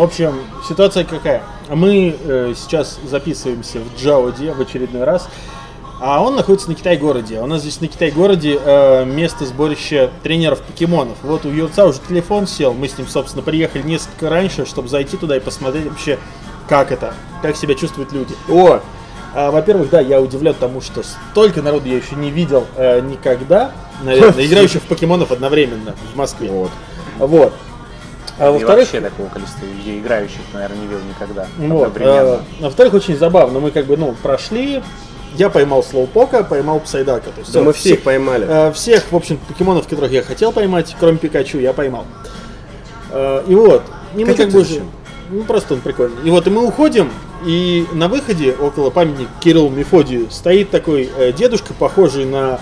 В общем, ситуация какая? Мы э, сейчас записываемся в Джауди в очередной раз. А он находится на Китай-городе. У нас здесь на Китай-городе э, место сборища тренеров покемонов. Вот у Юрца уже телефон сел. Мы с ним, собственно, приехали несколько раньше, чтобы зайти туда и посмотреть вообще, как это, как себя чувствуют люди. О! А, во-первых, да, я удивлен тому, что столько народу я еще не видел э, никогда, наверное, играющих в покемонов одновременно в Москве. Вот. Вот. А И во-вторых, вообще такого количества людей играющих, наверное, не видел никогда. вот, одновременно. а, во-вторых, очень забавно. Мы как бы, ну, прошли. Я поймал Слоупока, поймал Псайдака. То есть, Да э, мы всех поймали. э, всех, в общем, покемонов, которых я хотел поймать, кроме Пикачу, я поймал. Э, и вот. И мы Пикачу как бы зачем? Ну, просто он прикольный. И вот, и мы уходим, и на выходе, около памятника Кириллу Мефодию, стоит такой э, дедушка, похожий на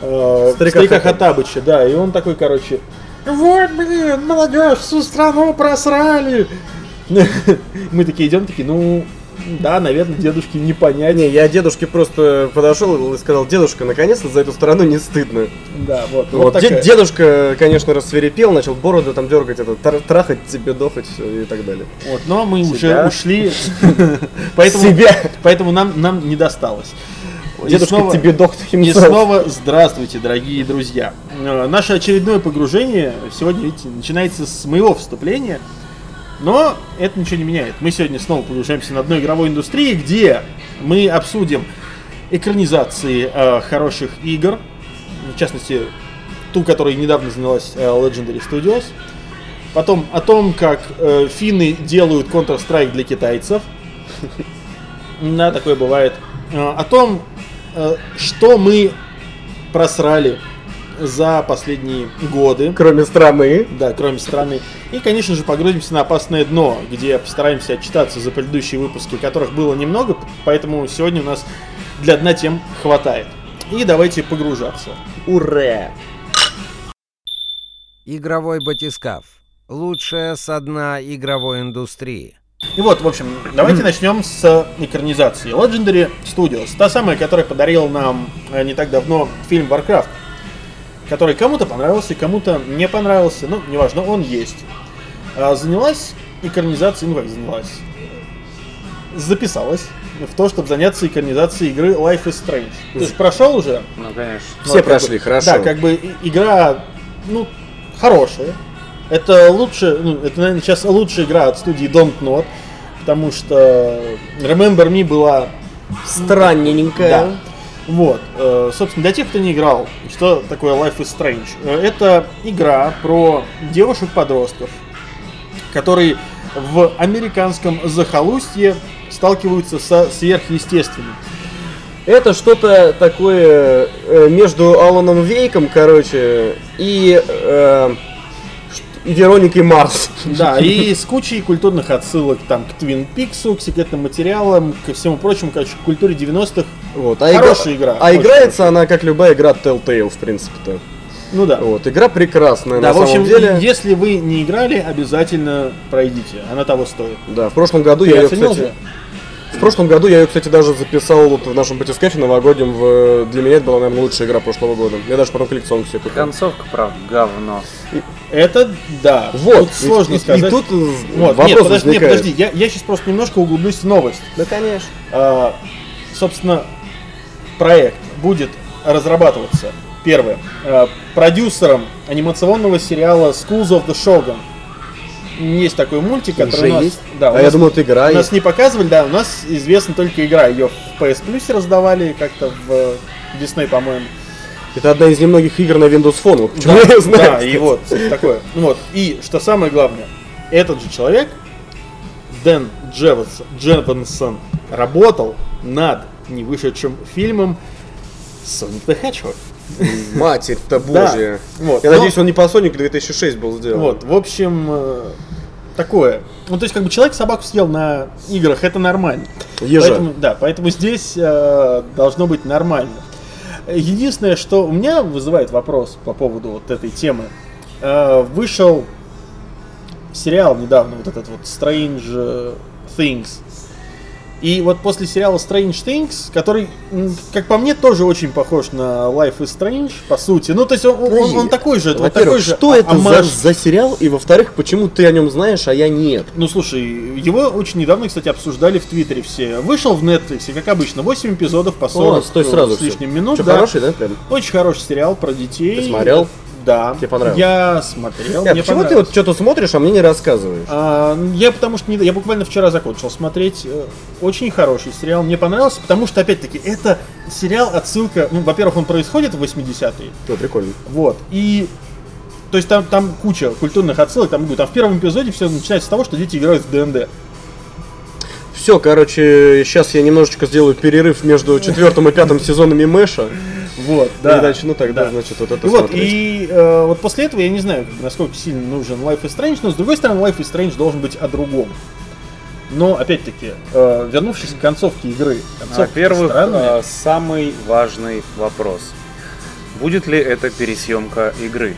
э, Старика старика. Хаттабыча, да, и он такой, короче, вот, блин, молодежь, всю страну просрали. Мы такие идем, такие, ну, да, наверное, дедушке не понять. Не, я дедушке просто подошел и сказал, дедушка, наконец-то за эту страну не стыдно. Да, вот. Вот, вот такая. дедушка, конечно, рассверепел, начал бороду там дергать, это, трахать тебе, дохать всё и так далее. Вот, но мы уже Себя? ушли, поэтому, Себя. поэтому нам, нам не досталось. И Дедушка снова- тебе доктор И himself. снова здравствуйте, дорогие друзья. Э, Наше очередное погружение сегодня, видите, начинается с моего вступления, но это ничего не меняет. Мы сегодня снова погружаемся на дно игровой индустрии, где мы обсудим экранизации э, хороших игр, в частности, ту, которой недавно занялась э, Legendary Studios. Потом о том, как э, финны делают Counter-Strike для китайцев. Да, такое бывает. Э, О том, что мы просрали за последние годы. Кроме страны. Да, кроме страны. И, конечно же, погрузимся на опасное дно, где постараемся отчитаться за предыдущие выпуски, которых было немного, поэтому сегодня у нас для дна тем хватает. И давайте погружаться. Ура! Игровой батискаф. Лучшее со дна игровой индустрии. И вот, в общем, давайте начнем с экранизации. Legendary Studios, та самая, которая подарила нам э, не так давно фильм Warcraft, который кому-то понравился, кому-то не понравился, ну, неважно, он есть. А, занялась экранизацией, ну как занялась, записалась в то, чтобы заняться экранизацией игры Life is Strange. Ты же прошел уже? Ну, конечно. Все как прошли, бы- хорошо. Да, как бы игра, ну, хорошая. Это лучше, ну, это, наверное, сейчас лучшая игра от студии Don't Not, потому что Remember Me была Странненькая. да. Вот. э, Собственно, для тех, кто не играл, что такое Life is Strange? Э, Это игра про девушек-подростков, которые в американском захолустье сталкиваются со сверхъестественным. Это что-то такое э, между Аланом Вейком, короче, и, э, ш- и Марс. Да, и с кучей культурных отсылок там к Твин Пиксу, к секретным материалам, ко всему прочему, короче, к культуре 90-х. Вот. А Хорошая игра, А играется она как любая игра Telltale, в принципе-то. Ну да. Вот. Игра прекрасная, Да, на в общем, самом деле. если вы не играли, обязательно пройдите. Она того стоит. Да, в прошлом году Ты я ее, кстати, же? В прошлом году я ее, кстати, даже записал вот в нашем батискафе новогоднем. В... Для меня это была, наверное, лучшая игра прошлого года. Я даже потом коллекционку себе купил. Концовка, правда, говно. Это да. Вот, Тут сложно и, и- сказать. И тут э, Вот, вопрос нет, подожди, нет, возникает. подожди, я, я сейчас просто немножко углублюсь в новость. Да, конечно. А, собственно, проект будет разрабатываться, первое, а, продюсером анимационного сериала Schools of the Shogun. Есть такой мультик, который Уже у нас... есть? Да, у а я нас- думал, это игра у нас не показывали, да, у нас известна только игра. Ее в PS Plus раздавали как-то в э, Disney, по-моему. Это одна из немногих игр на Windows Phone. Вот почему я Да, знаю. да, и вот такое. Ну Вот. И что самое главное, этот же человек, Дэн Джеванс- Джевансон, работал над не вышедшим фильмом Sonic the Hedgehog. Матерь-то Да. божья. Вот. Я Но- надеюсь, он не по Sonic 2006 был сделан. Вот, в общем, э, такое. Ну, то есть, как бы человек собаку съел на играх, это нормально. Ежа. Поэтому, да, поэтому здесь э, должно быть нормально. Единственное, что у меня вызывает вопрос по поводу вот этой темы. Э, вышел сериал недавно, вот этот вот Strange Things. И вот после сериала Strange Things, который, как по мне, тоже очень похож на Life is Strange, по сути. Ну, то есть он, он- он такой же, Во-первых, такой же что это за, за сериал? И во-вторых, почему ты о нем знаешь, а я нет? Ну, слушай, его очень недавно, кстати, обсуждали в Твиттере все. Вышел в Netflix, как обычно, 8 эпизодов по 40 О, стой сразу с всё. лишним минут. Чё, да. хороший, да, прям? Очень хороший сериал про детей. Ты смотрел? Да. Тебе понравилось? Я смотрел. Э, мне почему ты вот что-то смотришь, а мне не рассказываешь? А, я потому что не, я буквально вчера закончил смотреть. Э, Очень хороший сериал. Мне понравился, потому что, опять-таки, это сериал отсылка. Ну, во-первых, он происходит в 80-е. Ну, прикольно. Вот. И. То есть там, там куча культурных отсылок, там будет. Там в первом эпизоде все начинается с того, что дети играют в ДНД. Все, короче, сейчас я немножечко сделаю перерыв между четвертым и пятым сезонами Мэша. Вот, Да. да. И начну тогда, Да. значит, вот это И вот, и э, вот после этого я не знаю, насколько сильно нужен Life is Strange, но с другой стороны, Life is Strange должен быть о другом. Но, опять-таки, э, вернувшись к концовке игры, концовка Во-первых, странная. э, самый важный вопрос. Будет ли это пересъемка игры?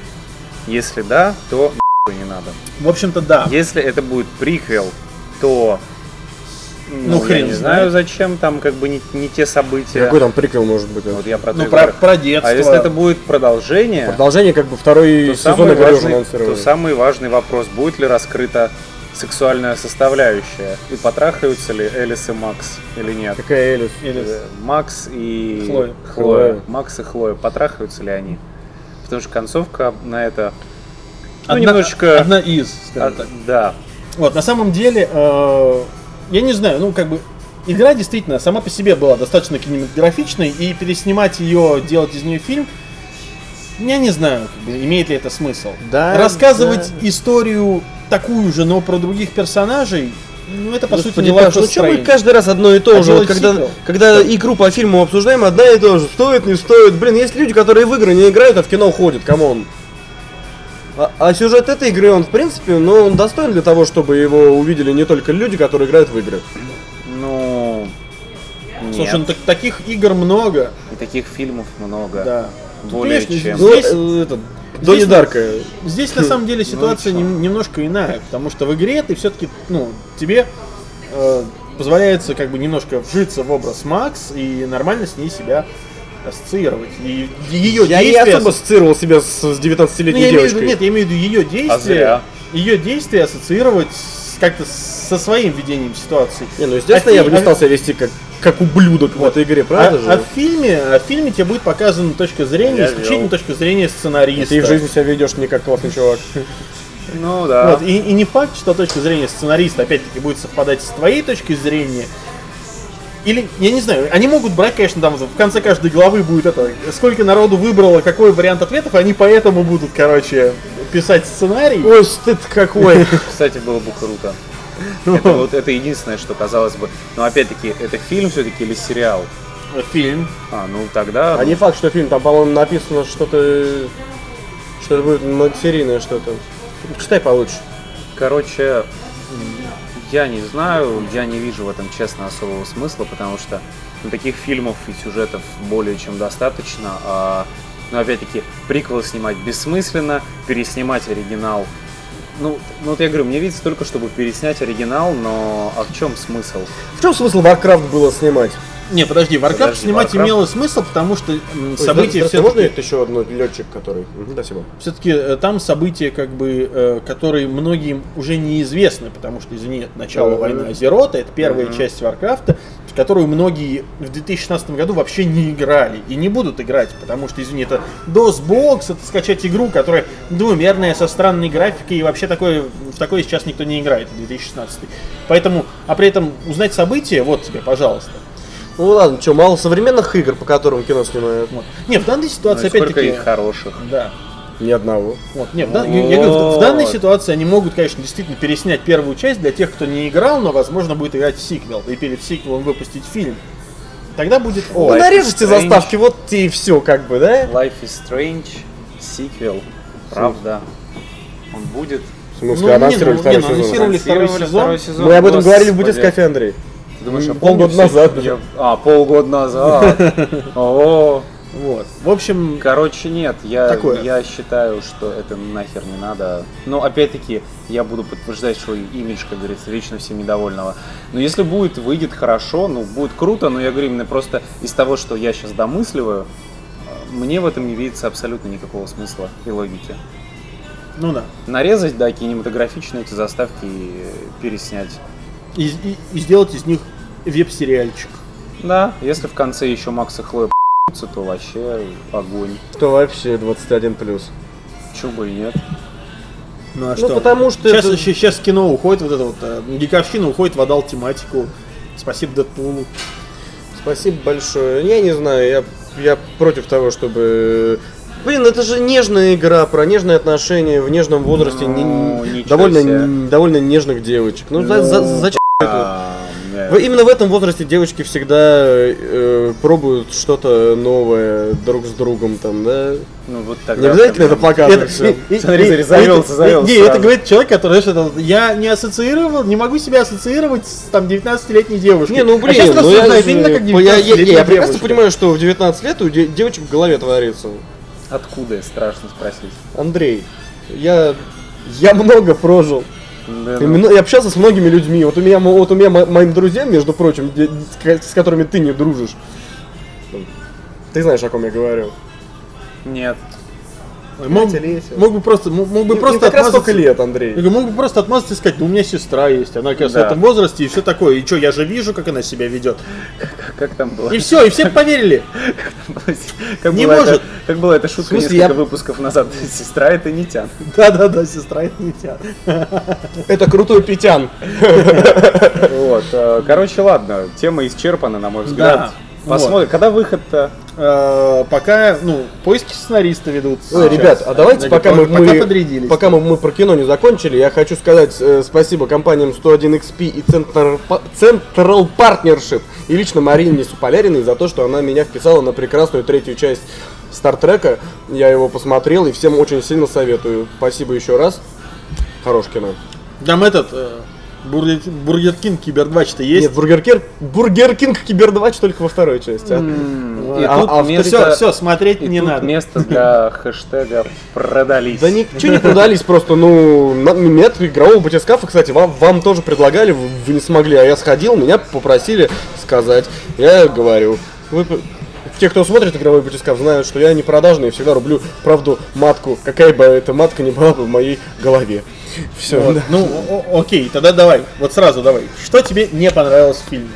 Если да, то не надо. в общем-то, да. Если это будет приквел, то Ну, я хрен не знает. знаю, зачем там как бы не, не те события. Какой там приквел может быть? Вот я про Ну, про, про детство. А если это будет продолжение, Продолжение, как бы, второй то сезон самый, игры уже важный, то самый важный вопрос, будет ли раскрыта сексуальная составляющая, и потрахаются ли Элис и Макс или нет. Какая Элис? Или- Э, Макс и Хлоя. Хлоя. Макс и Хлоя, потрахаются ли они? Потому что концовка на это ну, одна, немножечко... Одна из, скажем а, так. да, Вот, на самом деле, э, я не знаю, ну, как бы, игра действительно сама по себе была достаточно кинематографичной, и переснимать ее, делать из нее фильм, я не знаю, как бы, имеет ли это смысл. Да, Рассказывать да. историю такую же, но про других персонажей, ну, это, по сути, Господи, не Life Паш, ну что мы каждый раз одно и то А же, вот когда, сиквел? когда игру по фильму обсуждаем, одна и то же, стоит, не стоит, блин, есть люди, которые в игры не играют, а в кино ходят, come on. А, а сюжет этой игры, он в принципе, ну, он достоин для того, чтобы его увидели не только люди, которые играют в игры. ну... Нет, Слушай, ну, так- таких игр много, и таких фильмов много. да. Более Конечно, чем. Ну, Здесь- э, этот, Донни здесь- Дарка. Здесь на самом деле ситуация Ну чё? нем- немножко иная, потому что в игре ты все-таки, ну, тебе э, позволяется как бы немножко вжиться в образ Макс и нормально с ней себя ассоциировать. И ее Я не действия... особо ассоциировал себя с, с Ну, 19-летней я имею в виду, девочкой. нет, я имею в виду ее А действия. зря. Ее действия ассоциировать как-то со своим видением ситуации. Не, ну, естественно, А я бы не а- стал себя вести как, как ублюдок в этой игре, правда а, же? а в фильме, а в фильме тебе будет показана точка зрения, Я исключительно вел. точка зрения сценариста. Ты в жизни себя ведешь не как классный чувак. Ну да. Вот, и, и не факт, что точка зрения сценариста опять-таки будет совпадать с твоей точкой зрения. Или, я не знаю, они могут брать, конечно, там в конце каждой главы будет это, сколько народу выбрало, какой вариант ответов, они поэтому будут, короче, писать сценарий. Ой, стыд какой. Кстати, было бы круто. Это вот это единственное, что казалось бы. Но опять-таки, это фильм все-таки или сериал? Фильм. А, ну тогда. А не факт, что фильм, там, по-моему, написано что-то... Что это будет многосерийное что-то. Читай получше. Короче, я не знаю, я не вижу в этом, честно, особого смысла, потому что ну, таких фильмов и сюжетов более чем достаточно. А, но опять-таки, приквел снимать бессмысленно, переснимать оригинал. Ну, ну вот я говорю, мне видится только, чтобы переснять оригинал, но а в чем смысл? В чем смысл Warcraft было снимать? Не, подожди, Warcraft Подожди, снимать Warcraft? имело смысл, потому что м, события все Можно это еще одно летчик, который... Мгм, Спасибо. все-таки э, там события, как бы, э, которые многим уже неизвестны, потому что, извини, это начало Мгм. войны Азерота, это первая Мгм. часть Варкрафта, в которую многие в 2016 году вообще не играли и не будут играть, потому что, извини, это DOS-бокс, это скачать игру, которая двумерная, со странной графикой, и вообще такое, в такое сейчас никто не играет, 2016. Поэтому, а при этом узнать события, вот тебе, пожалуйста. Ну ладно, что, мало современных игр, по которым кино снимают? Вот. Не, в данной Ну, ситуации, сколько опять-таки... их хороших. Да. Ни одного. Вот, нет, в дан- я, я говорю, в, в данной Вот. ситуации они могут, конечно, действительно переснять первую часть для тех, кто не играл, но, возможно, будет играть в сиквел, и перед сиквелом выпустить фильм. Тогда будет... Ну, О, is нарежете Strange. заставки, вот и все, как бы, да? Life is Strange, сиквел, правда. Он будет. В смысле, Ну, не, анонсировали ну, второй не, ну, сезон. анонсировали второй Анонсировали сезон. второй сезон. Мы об этом говорили в Господи. Буддийской кафе, Андрей. Ты думаешь, я полгода помню назад. Я- А, полгода назад. О, Вот. В общем, Короче, нет, я, Такое. я считаю, что это нахер не надо. Но опять-таки, я буду подтверждать свой имидж, как говорится, вечно всем недовольного. Но если будет, выйдет хорошо, ну, будет круто, но я говорю именно просто из того, что я сейчас домысливаю, мне в этом не видится абсолютно никакого смысла и логики. ну да. Нарезать, да, кинематографично эти заставки и переснять. И, и- и сделать из них веб-сериальчик. Да, если в конце еще Макс и Хлоя п***ются, то вообще огонь. То вообще 21 плюс. Чего бы и нет. Ну а Ну, потому что Сейчас, это- сейчас кино уходит, вот это вот, э, гиковщина уходит в адал тематику. Спасибо Дэдпулу. Спасибо большое. Я не знаю, я, я против того, чтобы... Блин, это же нежная игра про нежные отношения в нежном возрасте Ну, не- довольно, себе. довольно нежных девочек. Ну, за- за- зачем это? А, нет. В- Именно в этом возрасте девочки всегда э, пробуют что-то новое друг с другом там, да? Ну вот Не тогда обязательно это прям- показывать всем. и- Смотри, и- завелся, это- завелся Не, это сразу. говорит человек, который, знаешь, это вот, я не ассоциировал, не могу себя ассоциировать с там 19-летней девушкой. Не, ну а блин, сейчас ну я, именно как я, я- я 19-летняя прекрасно понимаю, что в 19 лет у де- девочек в голове творится. Откуда, страшно спросить. Андрей, я, я много прожил. Да, мно- Я общался с многими людьми. Вот у меня, вот у меня мо- моим друзьям, между прочим, с которыми ты не дружишь. Ты знаешь, о ком я говорю. Нет. Мог, мог бы просто, мог, мог бы им просто как раз отмазаться. столько лет, Андрей. Я мог бы просто отмазаться и сказать, да у меня сестра есть, она, кажется, Да. в этом возрасте и все такое. И что, я же вижу, как она себя ведет. Как там было? И все, и все поверили. Как Не может. эта- Как была эта шутка смысле, несколько я- выпусков назад. Сестра это не тян. Да-да-да, сестра это не тебя. Это крутой Петян. Вот. э, Короче, ладно. Тема исчерпана, на мой взгляд. Да, Посмотрим. Когда выход-то? Э, Пока, ну, поиски сценариста ведутся. Ой, сейчас. ребят, а давайте пока мы, пока мы- подрядились. пока мы, мы про кино не закончили, я хочу сказать э, спасибо компаниям 101XP и Central, Central Partnership и лично Марине Суполяриной за то, что она меня вписала на прекрасную третью часть Стартрека. Я его посмотрел и всем очень сильно советую. Спасибо еще раз. Хорош кино. Там этот, э, Бургер, Бургер Кинг Кибер 2 что есть? Нет, Бургер, Кир- Бургер Кинг Кибер 2 только во второй части. а? И А- а место- Все, все, смотреть и не тут надо. место для хэштега продались. Да ничего не продались, просто, ну, нет игрового батискафа, кстати, вам, вам тоже предлагали, вы, не смогли, а я сходил, меня попросили сказать, я говорю. Вы, те, кто смотрит игровой батискаф, знают, что я не продажный и всегда рублю правду матку, какая бы эта матка ни была бы в моей голове. Все, Вот. Ну, о- о- окей, тогда давай, вот сразу давай. Что тебе не понравилось в фильме?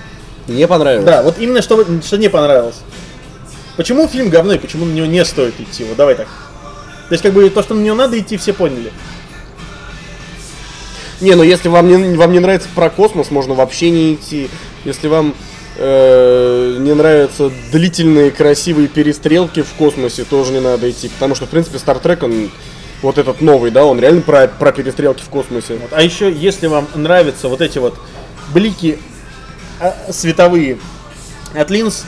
не понравилось. Да, вот именно что, что не понравилось. Почему фильм говно и почему на него не стоит идти? Вот давай так. То есть, как бы, то, что на него надо идти, все поняли. Не, ну если вам не, вам не нравится про космос, можно вообще не идти. Если вам э, не нравятся длительные красивые перестрелки в космосе, тоже не надо идти. Потому что, в принципе, Стартрек, он вот этот новый, да, он реально про, про перестрелки в космосе. Вот. А еще, если вам нравятся вот эти вот блики а, световые от линз,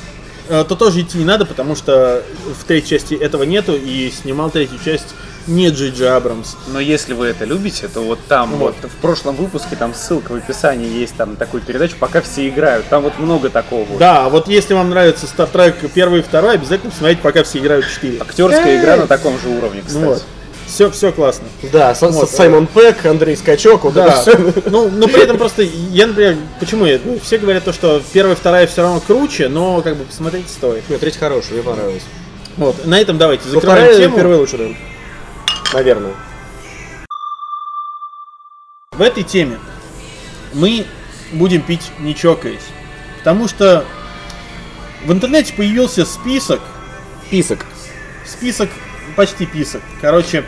э, то тоже идти не надо, потому что в третьей части этого нету, и снимал третью часть не Джей Абрамс. Но если вы это любите, то вот там Вот. вот, в прошлом выпуске там ссылка в описании есть там такую передачу, пока все играют. Там вот много такого. Да, вот если вам нравится Star Trek первый и второй, обязательно посмотрите, пока все играют в 4. Актерская игра на таком же уровне, кстати. Ну вот. Все, все классно. Да, Вот, Саймон Пэк, Андрей Скачок, вот Да, это всё. ну, но при этом просто, я, например, почему я, ну, все говорят то, что первая вторая все равно круче, но как бы посмотреть стоит. Нет, третий хороший, мне понравилось. Вот, на этом давайте закрываем вторая тему. первая лучше, да. Наверное. В этой теме мы будем пить не чокаясь, потому что в интернете появился список, Список. список, почти писок. Короче,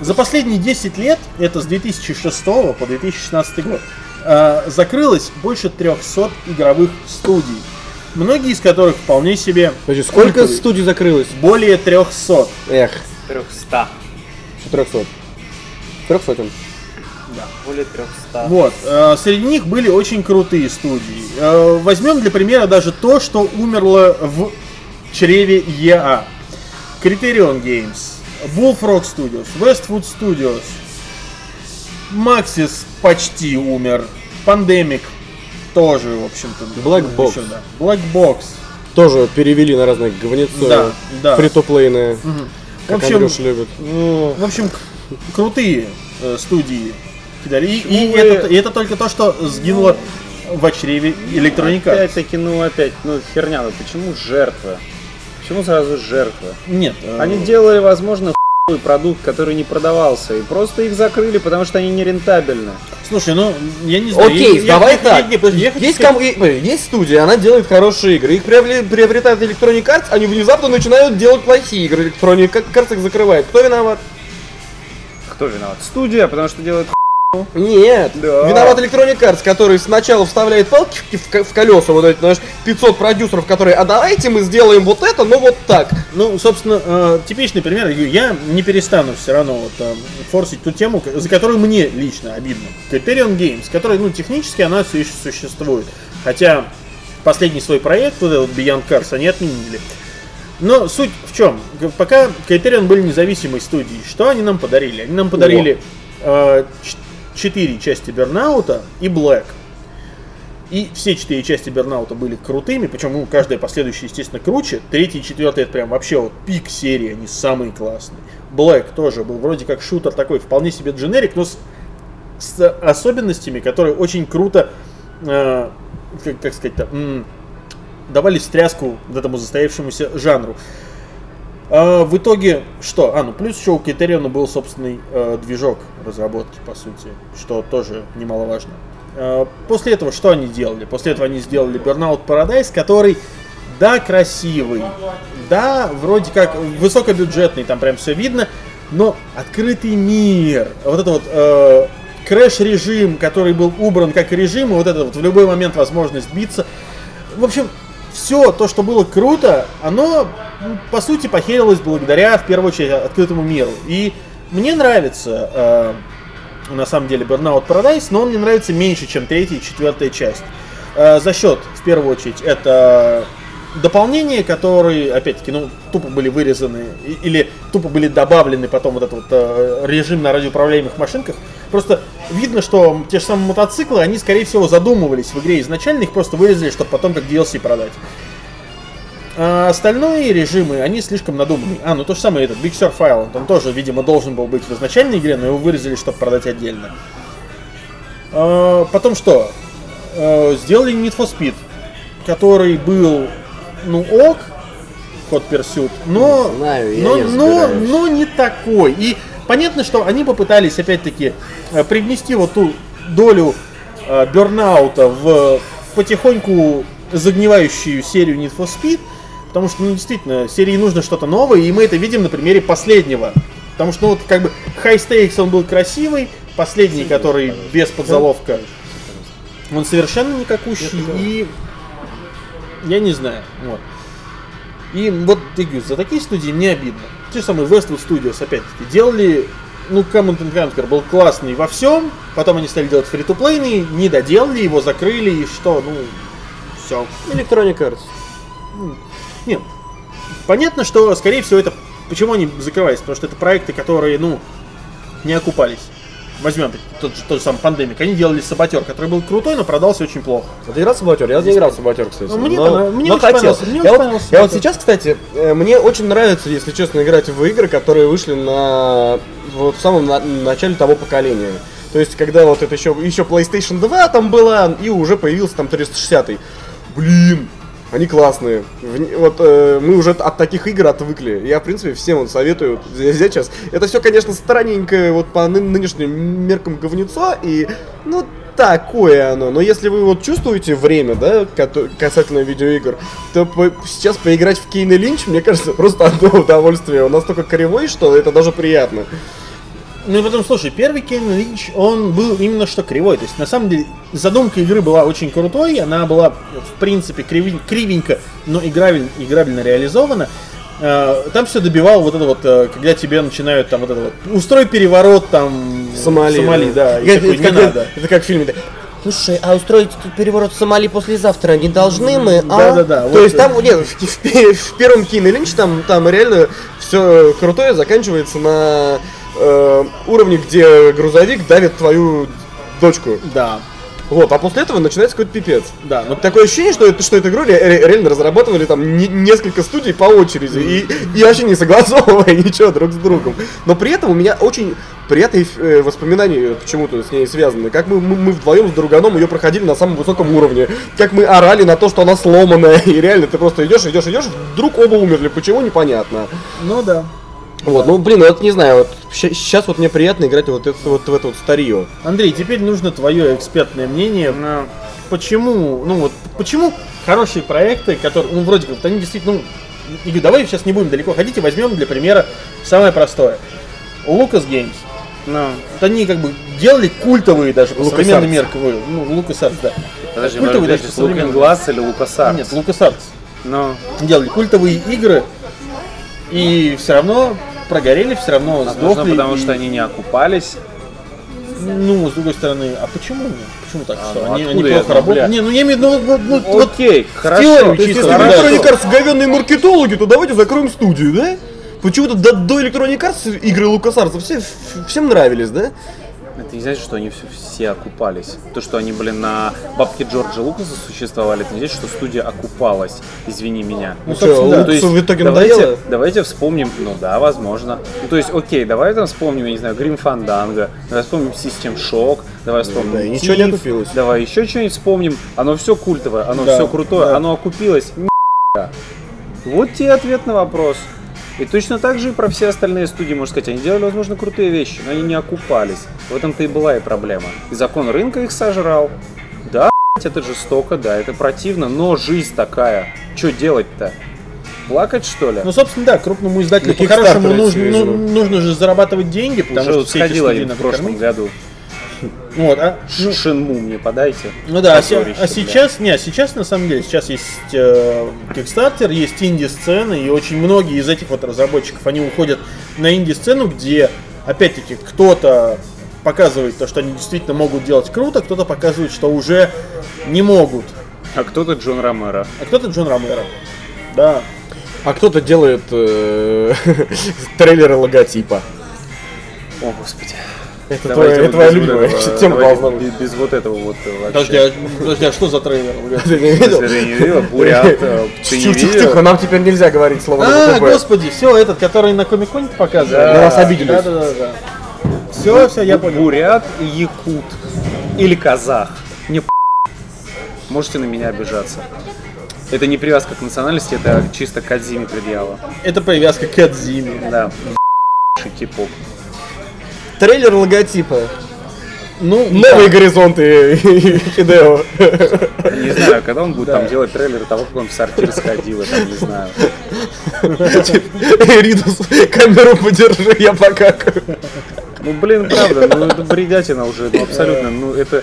за последние 10 лет, это с 2006 по 2016 год, э, закрылось больше 300 игровых студий. Многие из которых вполне себе Подожди, сколько культовые. студий закрылось? Более 300. Эх, 300. что 300. Трехсотен. Более 300. Вот. э, среди них были очень крутые студии. Э, возьмем для примера даже то, что умерло в чреве EA. Criterion Games, Bullfrog Studios, Westwood Studios, Maxis почти умер, Pandemic тоже, в общем-то. Black Box. еще, да. Black Box, тоже перевели на разные говнецо. Да, да. Фри-то-плейные. Мгм. В Как общем, Андрюша любит. ну, в общем, крутые э, студии кидали. И, и вы- это, и это только то, что сгинуло в чреве Electronic Arts. Опять-таки, ну опять, ну херня, ну почему жертва? Почему сразу жертва? Нет. э, Они делали, возможно, хуй продукт, который не продавался, и просто их закрыли, потому что они нерентабельны. Слушай, ну, я не знаю. Окей, я- давай я- так. я- я- подожди, я есть, сказать- ком- э, есть студия, она делает хорошие игры. Их приобре- приобретает Electronic Arts, они внезапно начинают делать плохие игры. Electronic Arts их закрывает. Кто виноват? Кто виноват? Студия, потому что делает Нет. Да. Виноват Electronic Arts, который сначала вставляет палки в, в ко- в колеса, вот эти, знаешь, 500 продюсеров, которые, а давайте мы сделаем вот это, но вот так. Ну, собственно, э, типичный пример. Я не перестану все равно вот, э, форсить ту тему, за которую мне лично обидно. Criterion Games, который, ну, технически она все еще существует. Хотя последний свой проект, вот этот Beyond Cars, они отменили. Но суть в чем? Пока Criterion были независимой студией, что они нам подарили? Они нам подарили э, ч- четыре части Бернаута и Black. И все четыре части Бернаута были крутыми, причем ну, каждая последующая, естественно, круче. Третий и четвертый это прям вообще вот пик серии, они самые классные. Black тоже был вроде как шутер такой, вполне себе дженерик, но с, с особенностями, которые очень круто, э, как, как сказать-то, давали встряску этому застоявшемуся жанру. А, в итоге что? А, ну плюс еще у Критериона был собственный э, движок разработки, по сути, что тоже немаловажно. А, после этого что они делали? После этого они сделали Burnout Paradise, который, да, красивый, да, вроде как высокобюджетный, там прям все видно, но открытый мир, вот это вот э, крэш-режим, который был убран как режим, и вот это вот в любой момент возможность биться. В общем, все то, что было круто, оно, по сути, похерилось благодаря, в первую очередь, открытому миру. И мне нравится, э, на самом деле, Burnout Paradise, но он мне нравится меньше, чем третья и четвертая часть. Э, за счет, в первую очередь, это дополнения, которые, опять-таки, ну, тупо были вырезаны или тупо были добавлены потом вот этот вот э, режим на радиоуправляемых машинках. Просто видно, что те же самые мотоциклы, они, скорее всего, задумывались в игре изначально, их просто вырезали, чтобы потом как DLC продать. А остальные режимы, они слишком надуманы. А, ну то же самое этот Big Sur Island, он тоже, видимо, должен был быть в изначальной игре, но его вырезали, чтобы продать отдельно. А, потом что? А, сделали Need for Speed, который был, ну ок, Hot Pursuit, но, Не знаю, но, не но, но не такой. И понятно, что они попытались, опять-таки, э, привнести вот ту долю э, бернаута в потихоньку загнивающую серию Need for Speed, потому что, ну, действительно, серии нужно что-то новое, и мы это видим на примере последнего. Потому что, ну, вот, как бы, High Stakes, он был красивый, последний, который без подзаловка, он совершенно никакущий, и я не знаю, вот. И вот, говорю, за такие студии мне обидно. Те же самые Westwood Studios, опять-таки, делали, ну, Command and Conquer был классный во всем, потом они стали делать фри to не доделали его, закрыли, и что, ну, все. Electronic Arts. Нет, понятно, что, скорее всего, это... Почему они закрывались? Потому что это проекты, которые, ну, не окупались. Возьмем тот же, тот же самый пандемик. Они делали саботер, который был крутой, но продался очень плохо. А ты играл в Саботер? Я не играл в Саботер, кстати. Ну, мне но, мне но очень хотел. понравился, мне я, очень вот, понравился я вот сейчас, кстати, э, мне очень нравится, если честно, играть в игры, которые вышли на вот в самом на- начале того поколения. То есть, когда вот это еще, еще PlayStation 2 там была, и уже появился там 360 Блин, они классные. В Вот э, мы уже от таких игр отвыкли. Я, в принципе, всем вот советую вот взять сейчас. Это все, конечно, странненькое вот по ны- нынешним меркам говнецо, и, ну, такое оно. Но если вы вот чувствуете время, да, касательно видеоигр, то по- сейчас поиграть в Кейн и Линч, мне кажется, просто одно удовольствие. Он настолько кривой, что это даже приятно. Ну и потом, слушай, первый Кен Линч, он был именно что кривой. То есть, на самом деле, задумка игры была очень крутой, она была, в принципе, криви- кривенько, но играбель- играбельно реализована. Э, Там все добивал вот это вот, э, когда тебе начинают там вот это вот, устрой переворот там В Сомали. Сомали, да, и Это, такой, это не как, надо. это как в фильме. да. Слушай, а устроить тут переворот в Сомали послезавтра не должны мы, а? Да-да-да. То вот, есть там, нет, в, в в первом и Линч там, там реально все крутое заканчивается на э, уровне, где грузовик давит твою дочку. Да. Вот, а после этого начинается какой-то пипец. Да, но Такое ощущение, что, это, что эту игру ре- ре- реально разрабатывали там не- несколько студий по очереди и, и вообще не согласовывая ничего друг с другом. Но при этом у меня очень приятные э, воспоминания почему-то с ней связаны. Как мы, мы, мы вдвоем с друганом ее проходили на самом высоком уровне. Как мы орали на то, что она сломанная. И реально ты просто идешь, идешь, идешь, вдруг оба умерли. Почему непонятно. Ну да. Вот, ну блин, вот не знаю, вот сейчас вот мне приятно играть вот, это, вот в это вот старье. Андрей, теперь нужно твое экспертное мнение. Ну, Почему, ну вот, почему хорошие проекты, которые, ну вроде как, вот они действительно, ну, Игорь, давай сейчас не будем далеко ходить и возьмем для примера самое простое. Lucas Games. ну, Вот они как бы делали культовые даже по LucasArts. современным меркам. Ой, Ну, LucasArts, да. подожди, Культовые даже по Лукин современным. Глаз или Лукасарт? Нет, LucasArts. Ну, Делали культовые игры и все равно прогорели, все равно возможно, сдохли. потому и- что они не окупались. Ну, с другой стороны, а почему? Почему так? А, что ну они, они плохо работают? Не, ну я имею в виду, ну, ну, вот Окей, хорошо. теорию То есть, если. Electronic Arts говенные маркетологи, то давайте закроем студию, да? Почему-то до, до Electronic Arts игры LucasArts все, всем нравились, да? Это не значит, что они все, все окупались. То, что они, блин, на бабке Джорджа Лукаса существовали, это не значит, что студия окупалась. Извини меня. Ну, Чё, собственно, да. То есть, в итоге давайте, надоело? давайте вспомним, ну да, возможно. Ну, то есть, окей, давай там вспомним, я не знаю, Грим Фанданго, давай вспомним System Shock, давай вспомним Да, ничего не окупилось. Давай еще что-нибудь вспомним. Оно все культовое, оно Да, все крутое, да. оно окупилось. Ни***а. Вот тебе ответ на вопрос. И точно так же и про все остальные студии, можно сказать, они делали, возможно, крутые вещи, но они не окупались. В этом-то и была и проблема. И закон рынка их сожрал. Да, это жестоко, да, это противно, но жизнь такая. Что делать-то? Плакать, что ли? Ну, собственно, да, крупному издателю по-хорошему нужно, ну, нужно же зарабатывать деньги, потому Уже что все эти сходил один в прошлом году. Вот, а, ну, Шинму мне подайте. ну да, а, а сейчас, не, а сейчас на самом деле, сейчас есть э, Kickstarter, есть инди-сцены, и очень многие из этих вот разработчиков, они уходят на инди-сцену, где, опять-таки, кто-то показывает то, что они действительно могут делать круто, кто-то показывает, что уже не могут, А кто-то Джон Ромеро. а кто-то Джон Ромеро. Да. А кто-то делает э, трейлеры логотипа. О, господи. Это Давайте твоя, вот твоя без вот любимая этого- тема должна быть. без, без вот этого вот э, вообще. Подожди, а, подожди, а что за трейлер? Ты не видел? Если ты не видел, Бурят, ты не Тихо, тихо, видел? тихо, нам теперь нельзя говорить слово А, господи, все, этот, который на Комиконе показывали. Да. На вас обиделись. Да, да, да, да. Все, все, я понял. Бурят и якут. Или казах. Не. Можете на меня обижаться. Это не привязка к национальности, это чисто к Адзиме предъява. Это привязка к Адзиме. Да. Кей-поп. Трейлер логотипа. Ну, Новые да. горизонты Хидео. Не знаю, когда он будет Да. там делать трейлер того, как он в сортир сходил, это не знаю. Ридус, камеру подержи, я покакаю. Ну, блин, правда, ну это бредятина уже, ну абсолютно, ну это...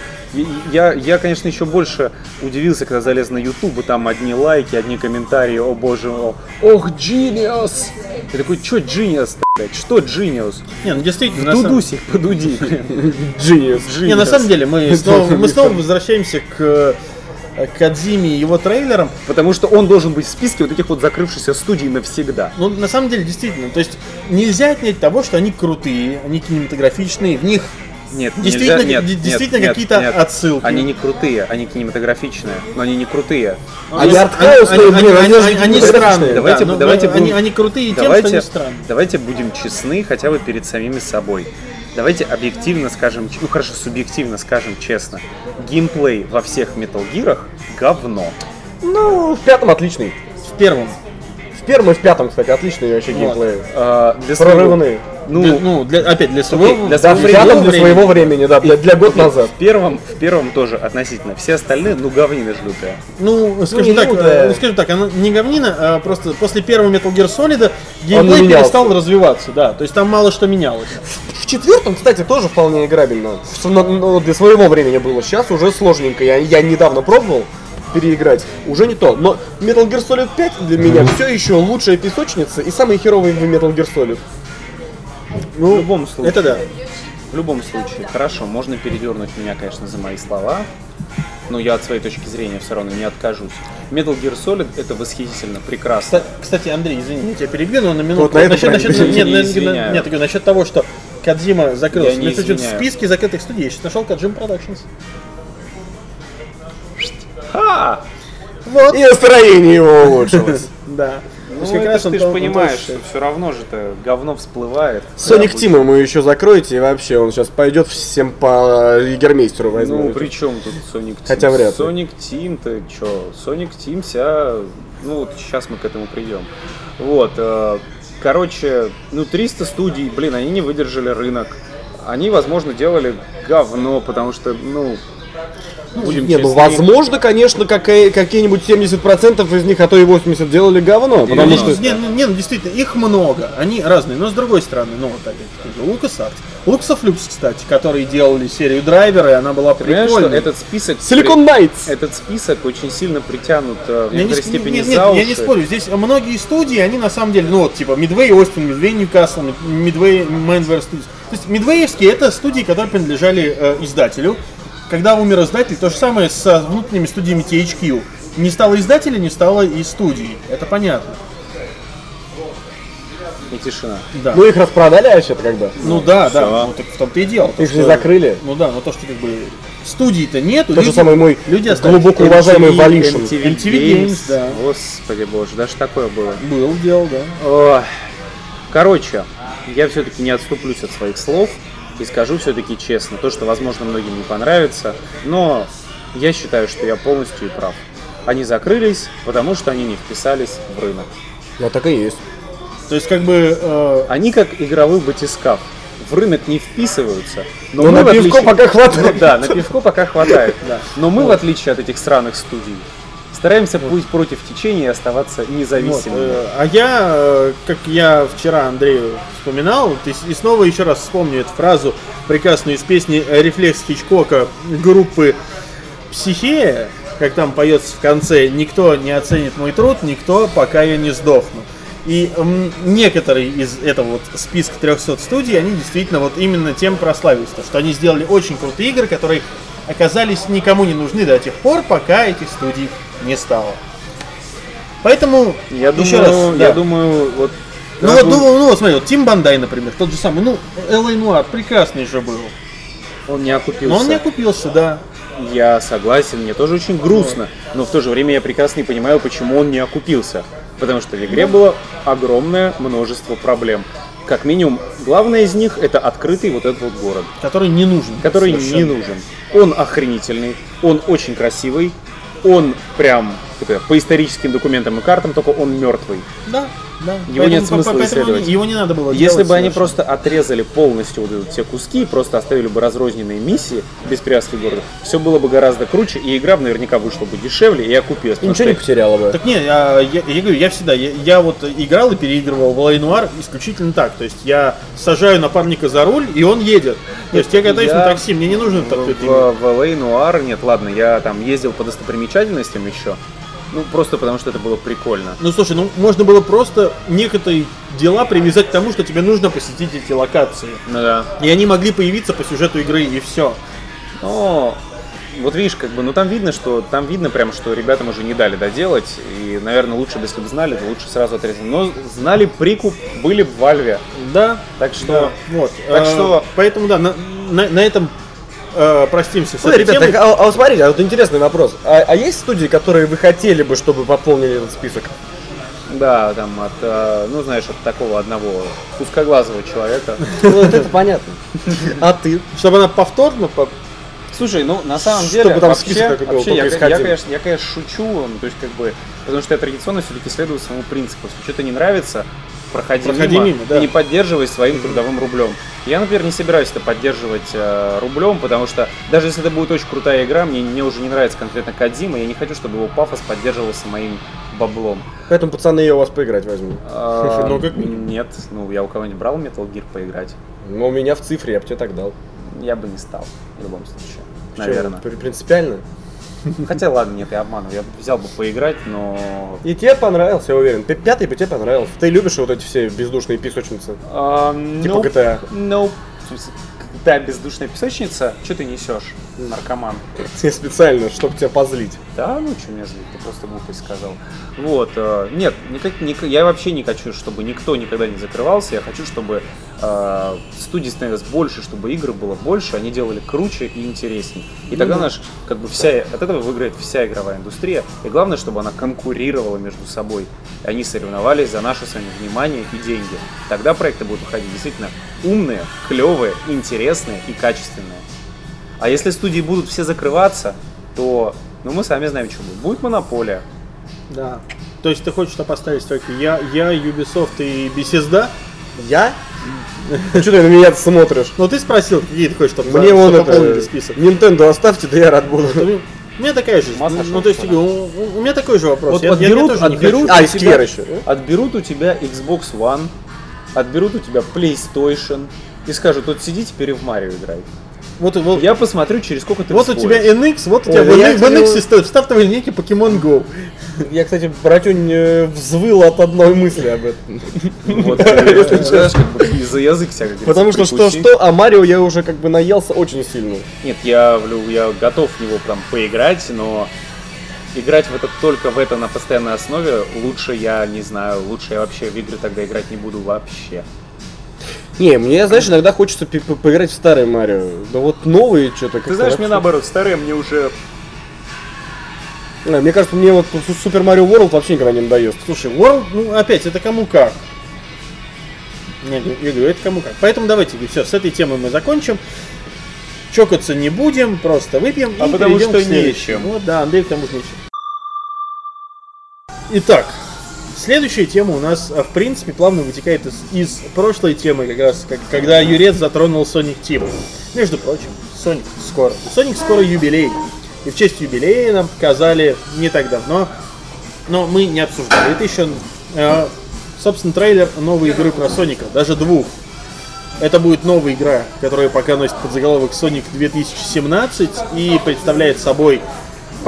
Я, я, конечно, еще больше удивился, когда залез на YouTube, и там одни лайки, одни комментарии, о боже, о, ох, Genius! Я такой, что Genius, блядь, что Genius? Не, ну действительно, самом- Дудусик, подуди, блин. Genius. Не, на самом деле, мы снова, мы снова возвращаемся к к Адзиме и его трейлерам. Потому что он должен быть в списке вот этих вот закрывшихся студий навсегда. Ну, на самом деле, действительно, то есть нельзя отнять того, что они крутые, они кинематографичные, в них Нет, действительно, нельзя, нет, де- нет, действительно нет, какие-то нет. отсылки. Они не крутые, они кинематографичные, но они не крутые. Они Они- артхаусные, они- они- они они- странные. Давайте- да, давайте но будем- они, они крутые тем, что давайте, они странные. давайте будем честны хотя бы перед самими собой. Давайте объективно скажем, ну хорошо, субъективно скажем честно. Геймплей во всех Metal Gear'ах говно. Ну, в пятом отличный. В первом. В первом и в пятом, кстати, отличный вообще геймплей. А, для своего- Прорывные. Ну, Для- ну, для- опять для своего, Окей, для в своего для времени. своего времени, да, для, для год назад. в первом, в первом тоже относительно. Все остальные, ну, говнина жлютая. Ну, скажем не так, лютая. э, ну, скажем так, она не говнина, а просто после первого Metal Gear Solid геймплей перестал развиваться, да. То есть там мало что менялось. В четвертом, кстати, тоже вполне играбельно. В- но- но для своего времени было. Сейчас уже сложненько. Я, я недавно пробовал переиграть. Уже не то. Но Metal Gear Solid 5 для меня все еще лучшая песочница и самый херовый в Metal Gear Solid. Ну, в любом случае. Это да. В любом случае, хорошо, можно передернуть меня, конечно, за мои слова, но я от своей точки зрения все равно не откажусь. Metal Gear Solid это восхитительно, прекрасно. Кста- Кстати, Андрей, извини, я тебя перебью, но на минуту. Вот на насчет, насчет- нет, Не на- нет, говорю, насчет того, что Кадзима закрылся. Я не Кстати, в списке закрытых студий я сейчас нашел Каджим Productions. Ха-ха! Вот, И настроение его улучшилось. да. Ну, есть как это раз ты же он понимаешь, что все равно же это говно всплывает. Соник Да, Тима мы еще закроете, и вообще он сейчас пойдет всем по Егермейстеру Ну, возьмет. при чем тут Sonic Team? Хотя вряд ли. Sonic Team, ты чё? Sonic Team вся... Ну, вот сейчас мы к этому придем. Вот, э, короче, ну, 300 студий, блин, они не выдержали рынок. Они, возможно, делали говно, потому что, ну, будем Не, ну возможно, конечно, какие-нибудь 70% из них, а то и 80 делали говно, потому Не, что... Не, не, не, ну действительно, их много, они разные, но с другой стороны, ну вот опять-таки, Лукас Арт. Лукасов Люкс, кстати, которые делали серию драйвера, и она была Ты понимаешь, что прикольной. этот список... Silicon Knights! Этот список очень сильно притянут э, в Я не, некоторой сп- степени нет, за нет, я не спорю, здесь многие студии, они на самом деле, ну вот, типа, Midway Остин, Midway Ньюкасл, Midway Manware Studios. То есть, Midwayевские это студии, которые принадлежали э, издателю. Когда умер издатель, то же самое с внутренними студиями THQ. Не стало издателя, не стало и студии. Это понятно. И тишина. Да. Ну их распродали вообще-то когда? Ну да, да, всё. ну, так в том-то и дело. то, Их же что- закрыли. Ну да, но то, что как бы студий-то нету. Тот же люди- самый мой люди остались. глубоко уважаемый MTV, Валишин. MTV, MTV Games, Games, да. Господи боже, даже такое было. Был дел, да. Короче, я все-таки не отступлюсь от своих слов и скажу все-таки честно, то, что, возможно, многим не понравится, но я считаю, что я полностью и прав. Они закрылись, потому что они не вписались в рынок. Ну так и есть. То есть как бы э, Они как игровой батискаф. В рынок не вписываются. Но, Но мы, на пивко отличие- пока хватает. Ну да, на пивко пока хватает. Но мы, в отличие от этих сраных студий, стараемся быть против течения и оставаться Вот, независимыми. э, а я, э, как я вчера Андрею вспоминал, и снова еще раз вспомню эту фразу прекрасную из песни «Рефлекс Хичкока» группы «Психея», как там поется в конце «Никто не оценит мой труд, никто, пока я не сдохну». И некоторые из этого вот списка 300 студий, они действительно вот именно тем прославились, то, что они сделали очень крутые игры, которые оказались никому не нужны до тех пор, пока этих студий не стало. Поэтому Я думаю, еще раз, я да. думаю, вот Ну вот, ну, ну вот смотри, вот Тим Бандай, например, тот же самый, ну, Л.А. Нуар прекрасный же был. он не окупился. Но он не окупился, да. Я согласен, мне тоже очень грустно, но в то же время я прекрасно не понимаю, почему он не окупился. Потому что в игре было огромное множество проблем. Как минимум, главное из них это открытый вот этот вот город, Который не нужен. который не совершенно. нужен. Он охренительный, он очень красивый, он прям по историческим документам и картам, только он мертвый. Да, да. Его нет смысла исследовать. Его не надо было Если делать бы они просто отрезали полностью вот эти все куски и просто оставили бы разрозненные миссии без привязки к городу, все было бы гораздо круче, и игра бы наверняка вышла бы дешевле и окупилась. И ничего не потеряла бы. Так не, я, я, я говорю, я всегда, я, я вот играл и переигрывал в Л.А. Нуар исключительно так. То есть я сажаю напарника за руль, и он едет. То есть я катаюсь Я на такси, мне не нужен в, такой в, в нет, ладно, я там ездил по достопримечательностям еще, ну просто потому что это было прикольно. Ну слушай, ну можно было просто некоторые дела привязать к тому, что тебе нужно посетить эти локации. Ну да. И они могли появиться по сюжету игры, и все. Но вот видишь, как бы, ну там видно, что там видно прям, что ребятам уже не дали доделать. И, наверное, лучше бы, если бы знали, то лучше сразу отрезали. Но знали прикуп, были в Вальве. Да, Так что да, вот. Так Э, что- Поэтому да, на, на- на этом э, простимся с Ой, этой ребят, темой. так, а, а вот смотрите, а вот интересный вопрос. А, а есть студии, которые вы хотели бы, чтобы пополнили этот список? Да, там от, э, ну знаешь, от такого одного узкоглазого человека. Ну, вот это понятно. А ты? Чтобы она повторно по- Слушай, ну на самом Чтобы деле там вообще, был, вообще я, я, исходил. конечно, я, конечно, шучу, ну, то есть как бы, потому что я традиционно все-таки следую своему принципу. Если что-то не нравится, проходи, Проходи мимо, мимо, да. и не поддерживай своим трудовым рублем. Я, например, не собираюсь это поддерживать э, рублем, потому что даже если это будет очень крутая игра, мне, мне уже не нравится конкретно Кадзима, я не хочу, чтобы его пафос поддерживался моим баблом. Поэтому, пацаны, я у вас поиграть возьму. А, Ну. Нет, ну я у кого-нибудь брал Metal Gear поиграть. Но у меня в цифре, я бы тебе так дал. Я бы не стал, в любом случае. Наверное. при- принципиально. Хотя ладно, нет, я обманываю. Я взял бы поиграть, но И тебе понравился, я уверен. П- Пятый бы тебе понравился. Ты любишь вот эти все бездушные песочницы? А, Типа nope, GTA. nope. В смысле, GTA бездушная песочница? Что ты несешь, наркоман? Я специально, чтобы тебя позлить. Да, ну что меня злит, ты просто глупость сказал. Вот, э, нет, никак, ник- я вообще не хочу, чтобы никто никогда не закрывался, я хочу, чтобы э, студий становилось больше, чтобы игр было больше, они делали круче и интереснее. И тогда наш, как бы вся, от этого выиграет вся игровая индустрия. И главное, чтобы она конкурировала между собой. И они соревновались за наше с вами внимание и деньги. Тогда проекты будут выходить действительно умные, клевые, интересные и качественные. А если студии будут все закрываться, то, ну мы сами знаем, что будет. Будет монополия. Да. То есть ты хочешь, чтобы поставить только я, я, Ubisoft и Bethesda? Я? Что ты на меня смотришь? Ну ты спросил, какие ты хочешь, чтобы, Мне чтобы это... список. Nintendo оставьте, да я рад буду. Ну, У меня такая же. Масса Ну, то есть, у, у- меня такой же вопрос. Вот Я- я- я отберут, отберут. А, тебя- еще. отберут у тебя Xbox One, отберут у тебя PlayStation и скажут, вот сиди теперь и в Марио играй. Вот, вот, Я посмотрю, через сколько ты вот у тебя NX, вот у Ой, тебя да в, я, NX, в NX вот- стоит. Вставь в линейке Pokemon Go. Я, кстати, братюнь э, взвыл от одной мысли об этом. Вот, э, знаешь, как бы и за язык себя, как Потому что что-что, а Марио я уже как бы наелся очень сильно. Нет, я, влю- я готов в него прям поиграть, но играть в это только в это на постоянной основе лучше я не знаю, лучше я вообще в игры тогда играть не буду вообще. Не, мне, знаешь, иногда хочется поиграть в старые Марио. Да вот новые что-то как-то... Ты знаешь, мне наоборот, старые мне уже Не, Мне кажется, мне вот Су- Super Mario World вообще никогда не надоест. Слушай, World, ну опять, это кому как. Говорю, я говорю, это кому как. Поэтому давайте, все, с этой темой мы закончим. Чокаться не будем, просто выпьем А и потому что к следующему. нечем. Вот, да, Андрей, потому что нечем. Итак, следующая тема у нас, а, в принципе, плавно вытекает из, из прошлой темы, как раз, как- когда Юрец затронул Sonic Team. Между прочим, Sonic скоро. Sonic скоро юбилей. И в честь юбилея нам показали не так давно, но мы не обсуждали. Это еще, э, собственно, трейлер новой игры про Соника, даже двух. Это будет новая игра, которая пока носит подзаголовок Sonic 2017 и представляет собой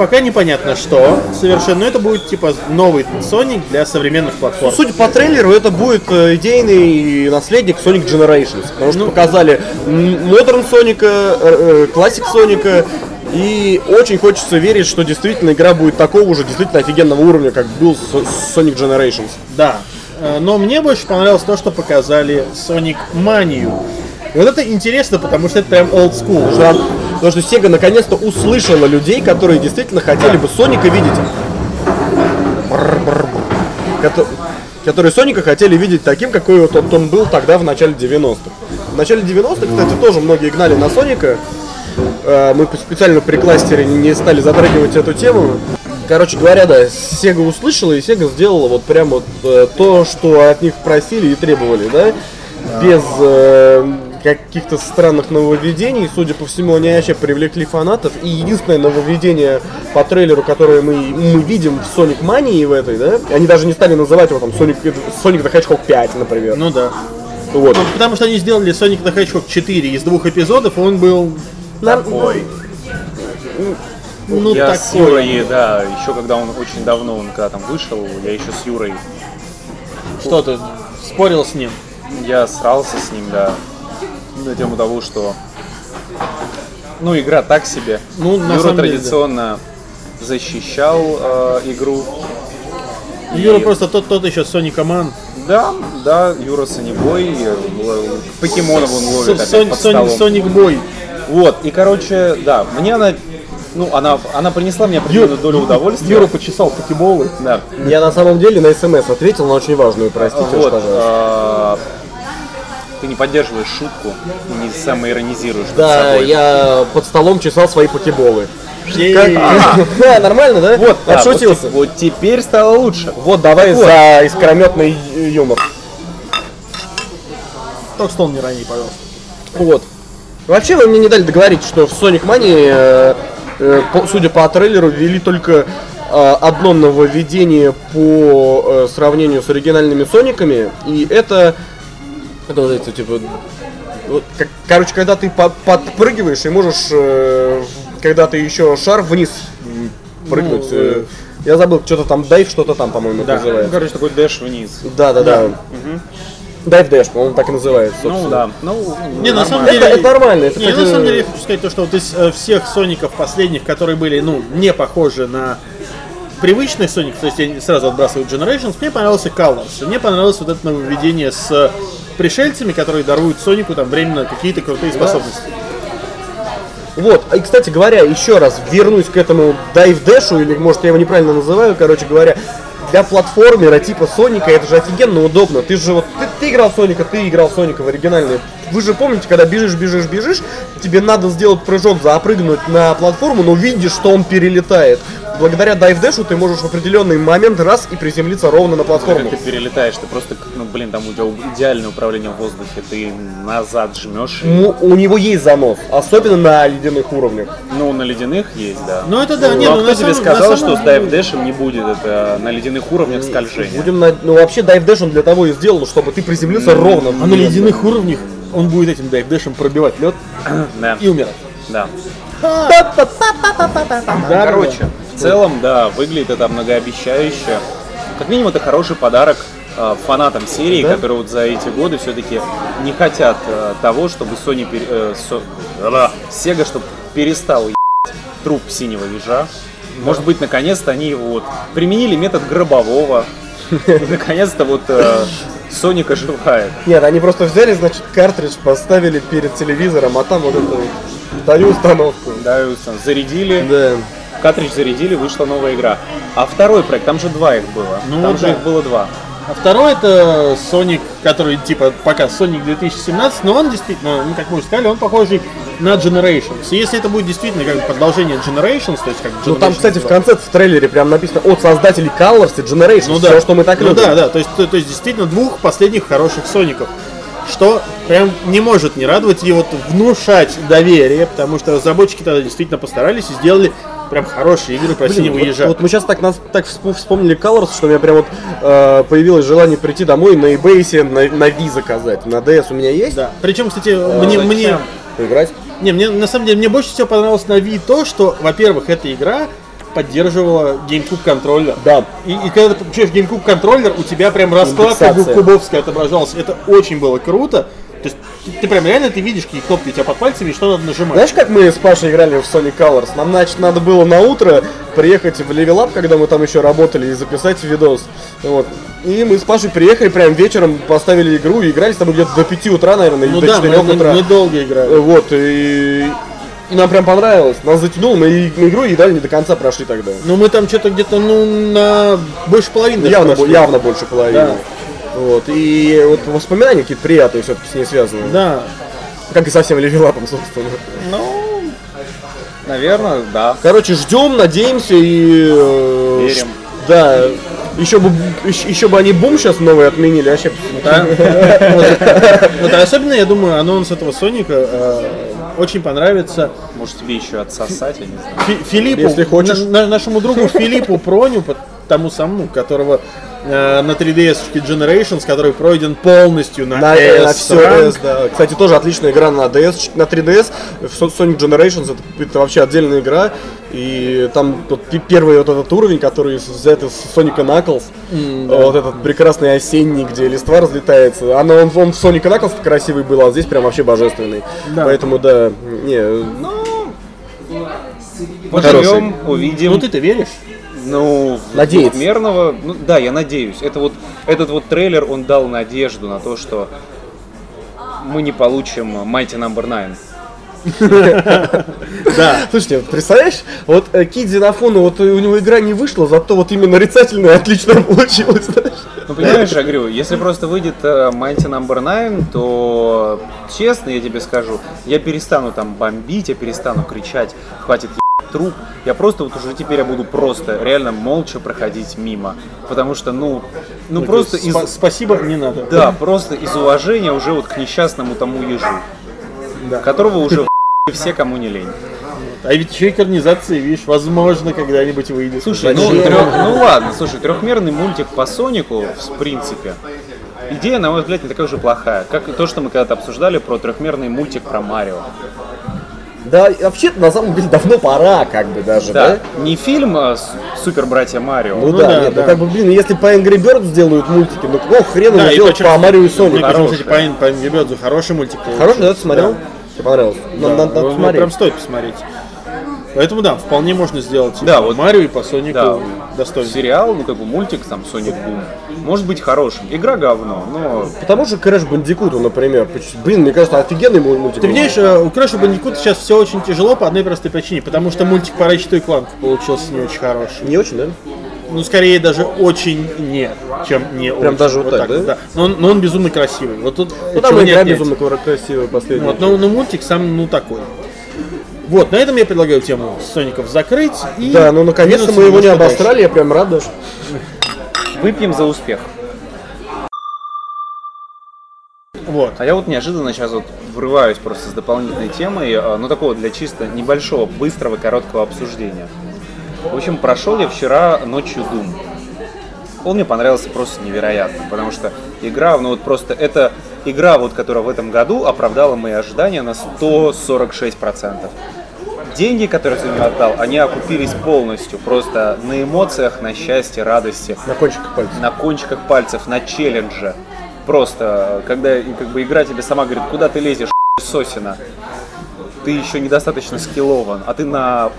пока непонятно что совершенно, но это будет типа новый Sonic для современных платформ. Судя по трейлеру, это будет э, идейный наследник Sonic Generations. Потому что показали м, Modern Sonic, э, э, Classic Sonic. И очень хочется верить, что действительно игра будет такого же действительно офигенного уровня, как был Sonic Generations. Да. Э, Но мне больше понравилось то, что показали Sonic Манию. И вот это интересно, потому что это прям old school. Что, потому что Sega наконец-то услышала людей, которые действительно хотели бы Соника видеть. Которые Соника хотели видеть таким, какой вот он, он был тогда в начале 90-х. В начале 90-х, кстати, тоже многие гнали на Соника. Э, Мы специально при кластере не стали затрагивать эту тему. Короче говоря, да, Sega услышала, и Sega сделала вот прям вот э, то, что от них просили и требовали, да? Без э, каких-то странных нововведений. Судя по всему, они вообще привлекли фанатов. И единственное нововведение по трейлеру, которое мы, мы видим в Sonic Mania в этой, да? Они даже не стали называть его там Sonic, Sonic the Hedgehog 5, например. Ну да. вот. Ну, потому что они сделали Sonic the Hedgehog 4 из двух эпизодов, он был Ой, ну я с такой. Юрой, да, еще когда он очень давно, он когда там вышел, я еще с Юрой, Что ты спорил с ним? я срался с ним, да, на тему того, что, ну, игра так себе. Ну, на Юра самом деле, традиционно защищал э, игру. Юра И- просто тот, тот еще Sonic Ман. Да, да, Юра Санебой, э, покемонов он ловит опять Сон- под Соник, столом. Соник Бой. Вот, и, короче, да, мне она, ну, она, она принесла мне определенную долю удовольствия. Юра почесал покеболы. Да. Я на самом деле на смс ответил на очень важную, простите, уж, Вот, пожалуйста. А, ты не поддерживаешь шутку не самоиронизируешь Да, собой. я под столом чесал свои покеболы. Ей. Да, нормально, да? Вот, Отшутился. Вот, теперь стало лучше. Вот, давай за искрометный юмор. Только стол не рони, пожалуйста. Вот. Вообще вы мне не дали договорить, что в Sonic Mania, э, э, судя по трейлеру, ввели только э, одно нововведение по сравнению с оригинальными Сониками, и это, это называется, типа, вот, как- короче, когда ты по- подпрыгиваешь и можешь, э, когда ты еще шар вниз прыгнуть. Ну, э, я забыл, что-то там дайв, что-то там, по-моему, Да. это Ну, называется. короче, такой дэш вниз. Да, да, да. Дайв дэш, по-моему, так и называется. Ну да, ну Не, на самом Это, деле... это нормально. Это, Не, ну, кстати, на самом деле я хочу сказать то, что вот из э, всех Соников последних, которые были, ну, не похожи на привычный Соник, то есть я сразу отбрасываю Generations, мне понравился Colors. Мне понравилось вот это нововведение с пришельцами, которые даруют Сонику там временно какие-то крутые способности. Вот, и, кстати говоря, еще раз вернусь к этому Dive Dash, или, может, я его неправильно называю, короче говоря, для платформера типа Соника это же офигенно удобно. Ты же вот, ты, ты играл Соника, ты играл Соника в оригинальный. Вы же помните, когда бежишь, бежишь, бежишь, тебе надо сделать прыжок, запрыгнуть на платформу, но видишь, что он перелетает. Благодаря Dash ты можешь в определенный момент раз и приземлиться ровно на платформу. Ты перелетаешь, ты просто, ну блин, там у тебя идеальное управление в воздухе, ты назад жмешь. и- Ему- у него есть занос, особенно на ледяных уровнях. Ну, на ледяных есть, да. Ну это да, Ну, не, а ну, кто тебе самом- сказал, что с Dash не будет это на ледяных уровнях скольжения? Будем на... Ну вообще Dash он для того и сделан, чтобы ты приземлился ровно. А на ледяных уровнях он будет этим дайвдэшем пробивать лед Да, и умирать. Да, Короче, в целом, да, выглядит это многообещающе. Как минимум, это хороший подарок э, фанатам серии, Да. которые вот за эти годы все-таки не хотят э, того, чтобы Sony, пере- э, со- Sega, чтобы перестал ебать труп синего ежа. Может быть, наконец-то они вот применили метод гробового. Наконец-то вот э, Соник оживает. Нет, они просто взяли, значит, картридж, поставили перед телевизором, а там вот вот, даю установку. Да, и всё, зарядили, Да. Картридж зарядили, вышла новая игра. А второй проект, там же два их было. Ну там вот же да. их было два. А второй это Sonic, который типа пока Sonic 2017, но он действительно, ну как мы уже сказали, он похожий на Generations. И если это будет действительно как бы продолжение Generations, то есть как Ну там, Generations кстати, в 2, конце в трейлере прям написано от создателей Colors и Generation. ну, все, да. что мы так ну, любим. да, да, то есть, то, то есть действительно двух последних хороших Соников. Что прям не может не радовать и вот внушать доверие, потому что разработчики тогда действительно постарались и сделали прям хорошие игры про Блин, синего вот, вот мы сейчас так, нас, так всп- вспомнили Colors, что у меня прям вот э, появилось желание прийти домой на eBay на, на Wii заказать. На DS у меня есть. Да. Причем, кстати, мне, зачем? мне, Поиграть. Не, мне на самом деле мне больше всего понравилось на Wii то, что, во-первых, эта игра поддерживала GameCube контроллер. Да. И, и когда ты включаешь GameCube контроллер, у тебя прям раскладка Индексация. кубовская отображалась. Это очень было круто. То есть ты, ты прям реально ты видишь, какие кнопки у тебя под пальцами и что надо нажимать. Знаешь, как мы с Пашей играли в Sonic Colors? Нам, значит, надо было на утро приехать в Level Up, когда мы там еще работали, и записать видос. Вот. И мы с Пашей приехали прям вечером, поставили игру и игрались там где-то до 5 утра, наверное, или ну до да, мы, 4 мы- утра. мы долго играли. Вот, и... и нам прям понравилось. Нас затянуло, мы и- игру едва ли не до конца прошли тогда. Ну мы там что-то где-то, ну, на больше половины явно, бо- явно больше половины. Да. Вот, и вот воспоминания какие-то приятные все-таки с ней связаны. Да. Как и со всем левелапом, собственно. Ну, наверное, да. Короче, ждем, надеемся и... э, Верим. Да, еще бы, еще, еще бы они бум сейчас новый отменили, а вообще... Да. Вот, а особенно, я думаю, анонс этого Соника э, очень понравится Может тебе еще отсосать, я не знаю. Фи- Филиппу, Если хочешь. на- на- нашему другу Филиппу Проню, тому самому, которого э, на 3DS Generations, который пройден полностью на, На, S на все. S, да. Кстати, тоже отличная игра на DS, на 3DS. В Со- Sonic Generations это, это вообще отдельная игра. И там тот первый вот этот уровень, который взят из Sonic Knuckles, вот этот прекрасный осенний, где листва разлетается. Оно, он, он в Sonic Knuckles красивый был, а здесь прям вообще божественный. Да. Поэтому да, не, Поживем, увидим. Ну ты-то веришь? Ну, Надеяться. двухмерного, ну да, я надеюсь. Это вот этот вот трейлер, он дал надежду на то, что мы не получим Mighty Number 9. Да. Слушайте, представляешь, вот э, Кит Зенофону, вот у него игра не вышла, зато вот именно нарицательная отлично получилась. Ну, понимаешь, я говорю, если просто выйдет э, Mighty Number 9, то, честно я тебе скажу, я перестану там бомбить, я перестану кричать, хватит труп. Я просто вот уже теперь я буду просто реально молча проходить мимо. Потому что, ну, ну просто из... Спа- Спасибо, не надо. Да, просто из уважения уже вот к несчастному тому ежу. Да. Которого уже все, кому не лень. А ведь еще экранизации, видишь, возможно, когда-нибудь выйдет. Слушай, ну, трёх- ну ладно, слушай, трехмерный мультик по Сонику, в принципе, идея, на мой взгляд, не такая уж и плохая, как то, что мы когда-то обсуждали про трехмерный мультик про Марио. Да, и вообще-то на самом деле давно пора, как бы даже, да? Да, не фильм а, с- Супер Братья Марио. Ну, Ну да, да, нет, да. ну как бы, блин, если по Angry Birds сделают мультики, ну какого хрена Да, делать по Марио и Мне Сонику? кажется, кстати, по, по Angry Birds хороший мультик. Хороший, да, ты смотрел? Тебе понравилось? Да, Надо, надо ну, посмотреть. Прям стоит посмотреть. Поэтому да, вполне можно сделать Да, вот- Марио и по Сонику Да. достойно. Сериал, ну как бы мультик, там, Sonic Boom, может быть хорошим. Игра говно, но Потому что Crash Bandicoot, например, блин, мне кажется, офигенный мул- мультик. Ты понимаешь, э, у Crash Bandicoot сейчас все очень тяжело по одной простой причине, потому что мультик по Ratchet и получился не очень хороший. Не очень, да? Ну, скорее даже очень не, чем не очень. даже вот так, да? Но, он, но он безумно красивый. Вот тут Ну там не игра безумно кра- красивая последняя. Вот, но, но мультик сам, ну, такой. Вот, на этом я предлагаю тему Соников закрыть. И Да, ну наконец-то мы его не обосрали, я прям рад даже. выпьем за успех. Вот. А я вот неожиданно сейчас вот врываюсь просто с дополнительной темой, э, ну такого для чисто небольшого, быстрого, короткого обсуждения. В общем, прошел я вчера ночью Doom. Он мне понравился просто невероятно, потому что игра, ну вот просто это игра, вот, которая в этом году оправдала мои ожидания на 146%. Деньги, которые я за нее отдал, они окупились полностью, просто на эмоциях, на счастье, радости На кончиках пальцев. на кончиках пальцев, на челлендже. Просто, когда как бы игра тебе сама говорит, куда ты лезешь, сосина. Ты еще недостаточно скиллован, а ты на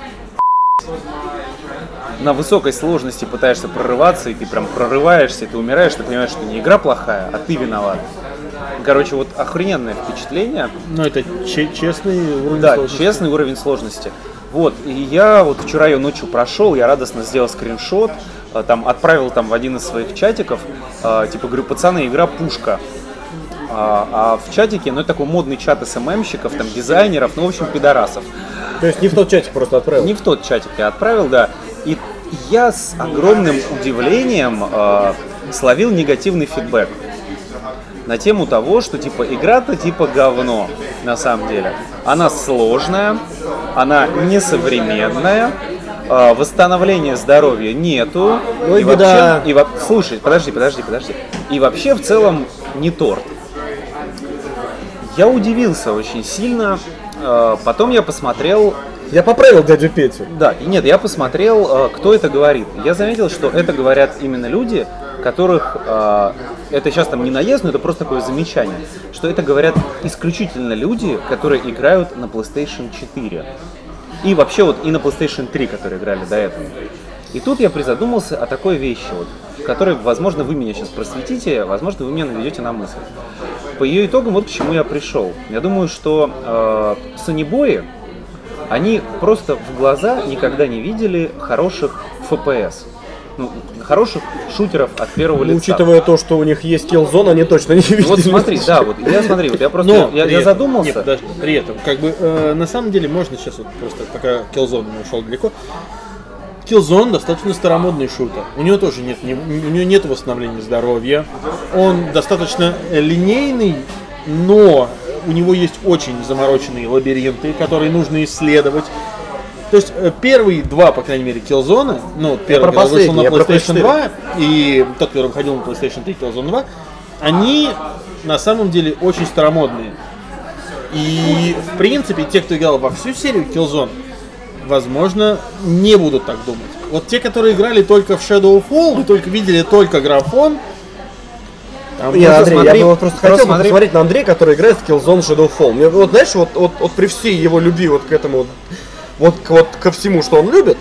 на высокой сложности пытаешься прорываться, и ты прям прорываешься, и ты умираешь, ты понимаешь, что не игра плохая, а ты виноват. Короче, вот охрененное впечатление. Ну, это че- честный уровень Да, сложности. честный уровень сложности. Вот, и я вот вчера ее ночью прошел, я радостно сделал скриншот, э, там отправил там в один из своих чатиков, э, типа говорю, пацаны, игра пушка. А, а в чатике, ну это такой модный чат СММщиков, там дизайнеров, ну в общем пидорасов. То есть не в тот чатик просто отправил. Не в тот чатик я отправил, да. И я с огромным удивлением э, словил негативный фидбэк на тему того, что типа игра-то типа говно на самом деле. Она сложная, она несовременная, э, восстановления здоровья нету. Ой, и вообще, и во- слушай, подожди, подожди, подожди. И вообще в целом не торт. Я удивился очень сильно. Э, Потом я посмотрел Я поправил дядю Петю. да, нет, я посмотрел, э, кто это говорит. Я заметил, что это говорят именно люди, которых э, это сейчас там не наезд, но это просто такое замечание, что это говорят исключительно люди, которые играют на PlayStation 4. И вообще вот и на PlayStation 3, которые играли до этого. И тут я призадумался о такой вещи, вот, которой, возможно, вы меня сейчас просветите, возможно, вы меня наведете на мысль. По ее итогам вот к чему я пришел. Я думаю, что э, Sony они просто в глаза никогда не видели хороших FPS. Ну, хороших шутеров от первого Ну, лица. учитывая то, что у них есть Killzone, они точно не видели. Вот смотри, да, вот я смотри, вот я просто Но я, я этом- задумался. Нет, подожди, при этом, как бы, э, на самом деле, можно сейчас вот просто, пока не ушел далеко, Killzone достаточно старомодный шутер. У него тоже нет, не- у него нет восстановления здоровья. Он достаточно линейный, но у него есть очень замороченные лабиринты, которые нужно исследовать. То есть э, первые два, по крайней мере, Killzone, ну, первый, про который вышел на я PlayStation PS4. 2, и тот, который выходил на PlayStation 3, Killzone 2, они на самом деле очень старомодные. И, в принципе, те, кто играл во всю серию Killzone, возможно, не будут так думать. Вот те, которые играли только в Shadowfall и только видели только графон, там Я, Андрей, смотри, я бы вот просто хотел смотри. посмотреть на Андрея, который играет в Killzone Shadowfall. Мне вот, знаешь, вот, вот, вот при всей его любви вот к этому, вот, вот, вот ко всему, что он любит,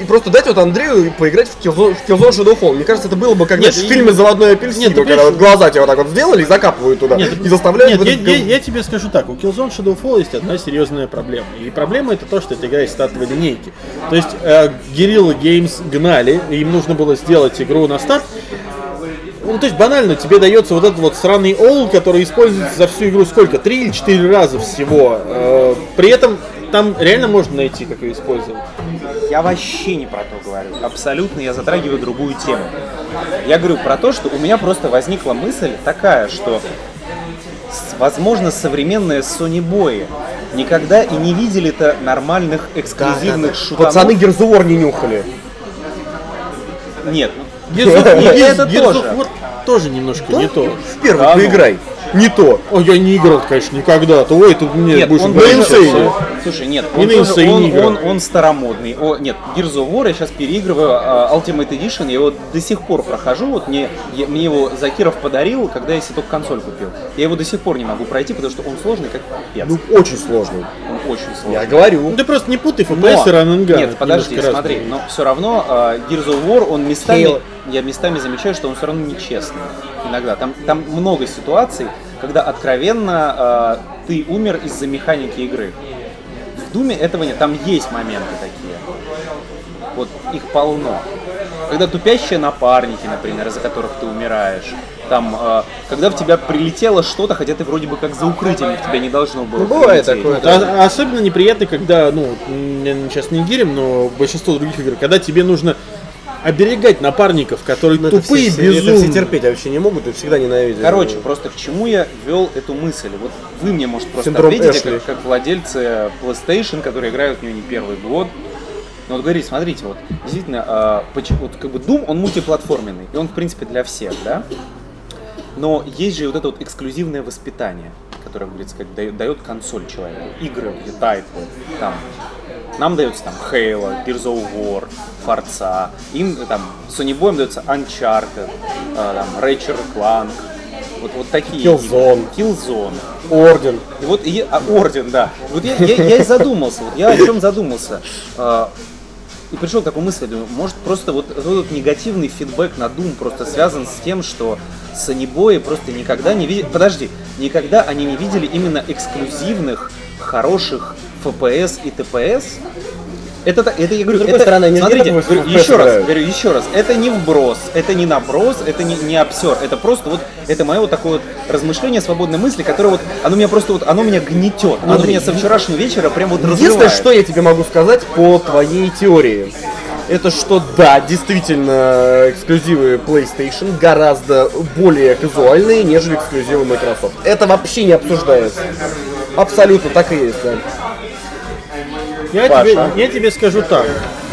и просто дать вот Андрею поиграть в Killzone, в Killzone Shadowfall. Мне кажется, это было бы как Нет, знаешь, в и- фильме «Заводной апельсин», Нет, когда вот глаза тебе вот так вот сделали и закапывают туда, Нет, и заставляют нет, вот я, я- я тебе скажу так, у Killzone Shadowfall есть одна серьезная проблема. И проблема это то, что это игра из стартовой линейки. То есть э, Guerrilla Games гнали, и им нужно было сделать игру на старт. Ну, то есть банально, тебе дается вот этот вот сраный ол, который используется за всю игру сколько? Три или четыре раза всего. Э, при этом там реально можно найти, как ее использовать. Я вообще не про то говорю. Абсолютно я затрагиваю другую тему. Я говорю про то, что у меня просто возникла мысль такая, что возможно современные Sony бои никогда и не видели-то нормальных эксклюзивных шутанов. Пацаны Gears of War не нюхали. Нет. Gears- это тоже. тоже немножко не то. В первый Да ну. поиграй. Не то. Ой, я не играл, конечно, никогда. То ой, тут мне Нет, будешь он на инсейне. Слушай, нет, он, на тоже- он, игры. он- он старомодный. О, нет, Gears of War я сейчас переигрываю а, Ultimate Edition, я его до сих пор прохожу. Вот мне, я- мне его Закиров подарил, когда я себе только консоль купил. Я его до сих пор не могу пройти, потому что он сложный, как пипец. Ну, очень сложный. Он очень сложный. Я говорю. Ну ты просто не путай Но- FPS и Run. Нет, подожди, смотри, но все равно э, Gears of War, он местами, Halo. Я местами замечаю, что он все равно нечестный иногда. Там, там много ситуаций, когда откровенно э, ты умер из-за механики игры. В Думе этого нет, там есть моменты такие. Вот их полно. Когда тупящие напарники, например, из-за которых ты умираешь. Там, э, когда в тебя прилетело что-то, хотя ты вроде бы как за укрытием в тебя не должно было. Ну, бывает прилететь. такое. А- а особенно неприятно, когда, ну, сейчас не гирим, но большинство других игр, когда тебе нужно оберегать напарников, которые Ну, это тупые, все- Это все безумные. терпеть вообще не могут и всегда ненавидят. Короче, просто к чему я вел эту мысль? Вот вы мне, может, просто Синдром ответите, Эшли. как, как владельцы PlayStation, которые играют в нее не первый год. Но вот говорите, смотрите, вот действительно, а, поч- вот как бы Doom, он мультиплатформенный, и он, в принципе, для всех, да? Но есть же вот это вот эксклюзивное воспитание, которое, как говорится, как дает, дает консоль человеку. Игры, тайтлы, там, нам дается там Halo, Gears of War, Forza, им там Sony Boy дается Uncharted, а, там Ratchet Clank, вот, вот такие Killzone. Killzone. Орден. И вот и, а, орден, да. Вот я, я, я и задумался, вот я о чем задумался. А, и пришел к такой мысли, думаю, может просто вот этот вот негативный фидбэк на Doom просто связан с тем, что санибои просто никогда не видели, подожди, никогда они не видели именно эксклюзивных, хороших FPS и TPS. Это, это я говорю, С это, стороны, смотрите, говорю, еще раз, говорю еще раз, это не вброс, это не наброс, это не, не обсер, это просто вот, это мое вот такое вот размышление свободной мысли, которое вот, оно меня просто вот, оно меня гнетет, оно меня со вчерашнего вечера прям вот Единственное, разрывает. что я тебе могу сказать по твоей теории, это что да, действительно, эксклюзивы PlayStation гораздо более казуальные, нежели эксклюзивы Microsoft. Это вообще не обсуждается. Абсолютно так и есть, да. Я Паша. тебе, я тебе скажу так.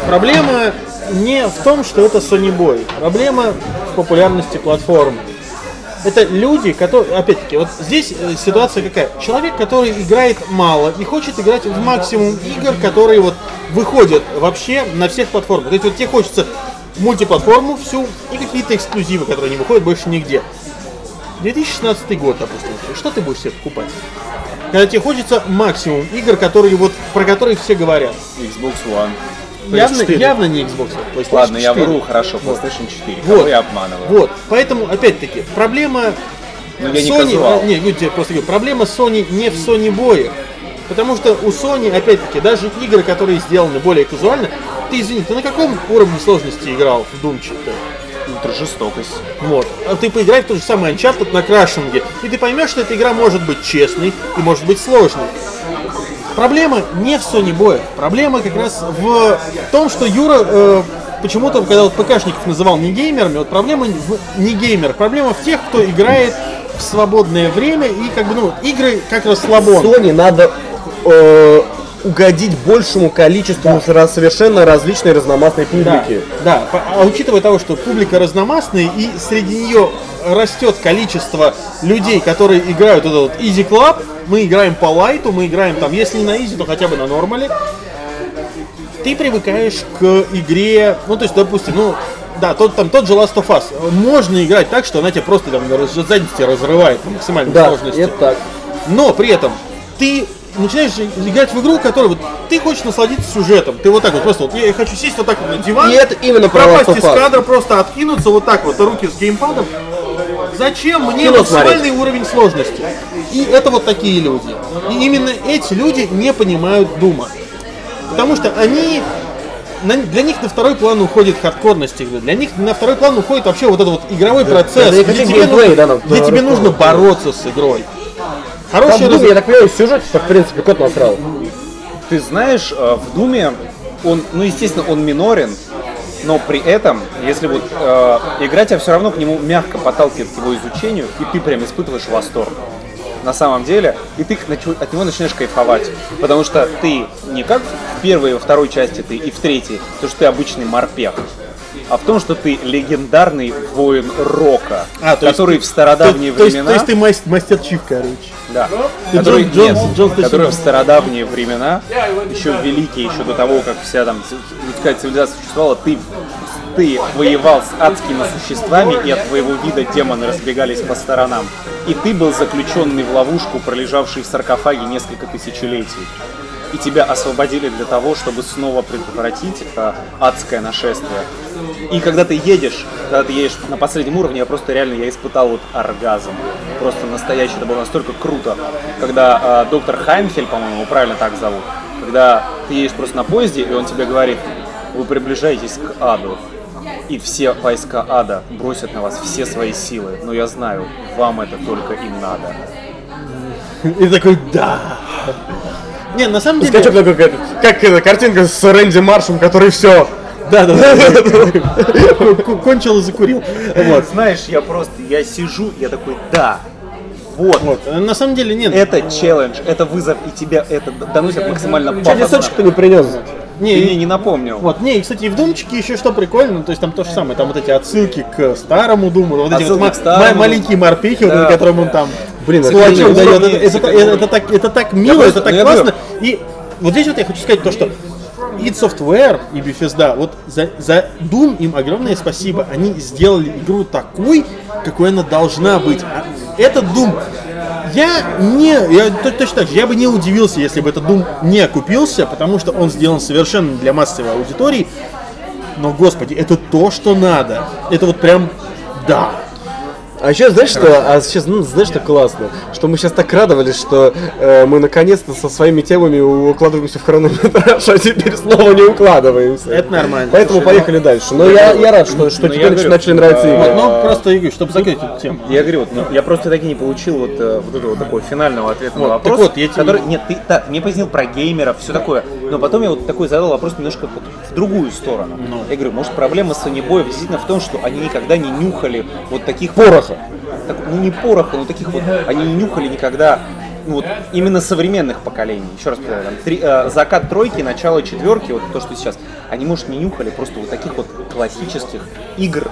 Проблема не в том, что это Sony Boy. Проблема в популярности платформы. Это люди, которые, опять-таки, вот здесь э, ситуация какая? Человек, который играет мало и хочет играть в максимум игр, которые вот выходят вообще на всех платформах. То есть вот тебе хочется мультиплатформу всю и какие-то эксклюзивы, которые не выходят больше нигде. 2016 год, допустим, что ты будешь себе покупать? Когда тебе хочется максимум игр, которые вот про которые все говорят. Xbox One. Явно, 4. явно не Xbox, а PlayStation Ладно, я 4. вру, хорошо, PlayStation 4. Вот. Кого я обманываю? Вот, поэтому, опять-таки, проблема Ну, я не Sony, казуал. не, ну, тебе просто говорю, проблема Sony не в Sony боях. Потому что у Sony, опять-таки, даже игры, которые сделаны более казуально, ты извини, ты на каком уровне сложности играл в Doom 4? Ультражестокость. Вот. А ты поиграй в тот же самый Uncharted на крашинге, и ты поймешь, что эта игра может быть честной и может быть сложной. Проблема не в Sony боях. Проблема как раз в том, что Юра э, почему-то, когда вот ПКшников называл не геймерами, вот проблема в не геймер. Проблема в тех, кто играет в свободное время и как бы, ну, игры как расслабон. Sony надо э, угодить большему количеству раз- совершенно различной разномастной Да, публики. да. По- А учитывая того, что публика разномастная и среди нее растет количество людей, которые играют этот вот Easy Club, мы играем по лайту, мы играем там, если не на Easy, то хотя бы на нормале. Ты привыкаешь к игре, ну то есть, допустим, ну да, тот, там, тот же Last of Us. Можно играть так, что она тебя просто там заднице разрывает на максимальной Да, сложности. это так. Но при этом ты начинаешь играть в игру, которая вот ты хочешь насладиться сюжетом. Ты вот так вот просто вот я хочу сесть вот так вот на диван. И это именно про пропасть из кадра, просто откинуться вот так вот, руки с геймпадом. Зачем мне Кино максимальный уровень сложности? И это вот такие люди. И именно эти люди не понимают Дума. Потому что они для них на второй план уходит хардкорность игры. Для них на второй план уходит вообще вот этот вот игровой процесс, да и где, тебе, геймплей, нужно, да, где тебе нужно бороться с игрой. Там, Хороший в Думе, раз- я так понимаю, сюжет, в принципе, кот насрал. Ты знаешь, э, в Думе он, ну естественно, он минорен, но при этом, если вот э, игра тебя все равно к нему мягко подталкивает к его изучению, и ты прям испытываешь восторг. На самом деле, и ты от него начинаешь кайфовать. Потому что ты не как в первой и во второй части ты и в третьей, то что ты обычный морпех. а в том, что ты легендарный воин рока, А, то есть который ты- в стародавние то, то есть, времена... то есть ты мастер, мастер Чиф, короче. Да. Ты который, Джон- Джон- нет, Джон Стейси который в стародавние времена, еще великие, еще до того, как вся там людская цивилизация существовала, ты, ты воевал с адскими существами, и от твоего вида демоны разбегались по сторонам. И ты был заключенный в ловушку, пролежавший в саркофаге несколько тысячелетий. И тебя освободили для того, чтобы снова предотвратить э, адское нашествие. И когда ты едешь, когда ты едешь на последнем уровне, я просто реально я испытал вот оргазм. Просто настоящий, это было настолько круто. Когда э, доктор Хайнхель, по-моему, правильно так зовут, когда ты едешь просто на поезде, и он тебе говорит, вы приближаетесь к аду. И все войска ада бросят на вас все свои силы. Но я знаю, вам это только и надо. И такой, да. Не, на самом деле... Скачок такой, как, как эта картинка с Рэнди Маршем, который все. Да, да, да. Кончил и закурил. Вот. Знаешь, я просто, я сижу, я такой, да, вот, Вот. На самом деле нет. это челлендж, это вызов, и тебя это доносит максимально пафосно. листочек-то не принес? Не, Ты мне не напомнил. Вот, не, и, кстати, и в Думчике еще что прикольно, то есть там то же самое, там вот эти отсылки к старому Думу, вот эти Отсылки вот к ма- старому. ма- маленькие морпехи, вот Да. на которым он там Блин, это кулачок классно. дает, это, это так- это- это так, это так мило, просто- это так я классно. И вот здесь вот я хочу сказать то, что id Software и Bethesda, вот за, за Doom им огромное спасибо. Они сделали игру такой, какой она должна быть. А этот Doom, я не, я то- точно так же, я бы не удивился, если бы этот Doom не окупился, потому что он сделан совершенно для массовой аудитории. Но, господи, это то, что надо. Это вот прям, да. А еще знаешь что? А сейчас, ну, знаешь, что классно? Что мы сейчас так радовались, что э, мы наконец-то со своими темами укладываемся в хронометраж, а теперь снова не укладываемся. Это нормально. Поэтому поехали дальше. Но я, я рад, что, что Ну, нач- говорю, начали нравиться Вот, игры. ну, просто, Игорь, чтобы закрыть эту тему. Я говорю, вот, ну, я просто так и не получил вот, э, вот этого такого финального ответа Вот, на так вопрос. вот, я тебе- который, нет, ты так, мне пояснил про геймеров, все такое. Но потом я вот такой задал вопрос немножко вот в другую сторону. Ну. Я говорю, может проблема Boy действительно в том, что они никогда не нюхали вот таких Пороха. Так, ну не пороха, но таких вот, они не нюхали никогда, ну вот именно современных поколений. Еще раз повторяю, там, три- э, закат тройки, начало четверки, вот то, что сейчас, они, может, не нюхали просто вот таких вот классических игр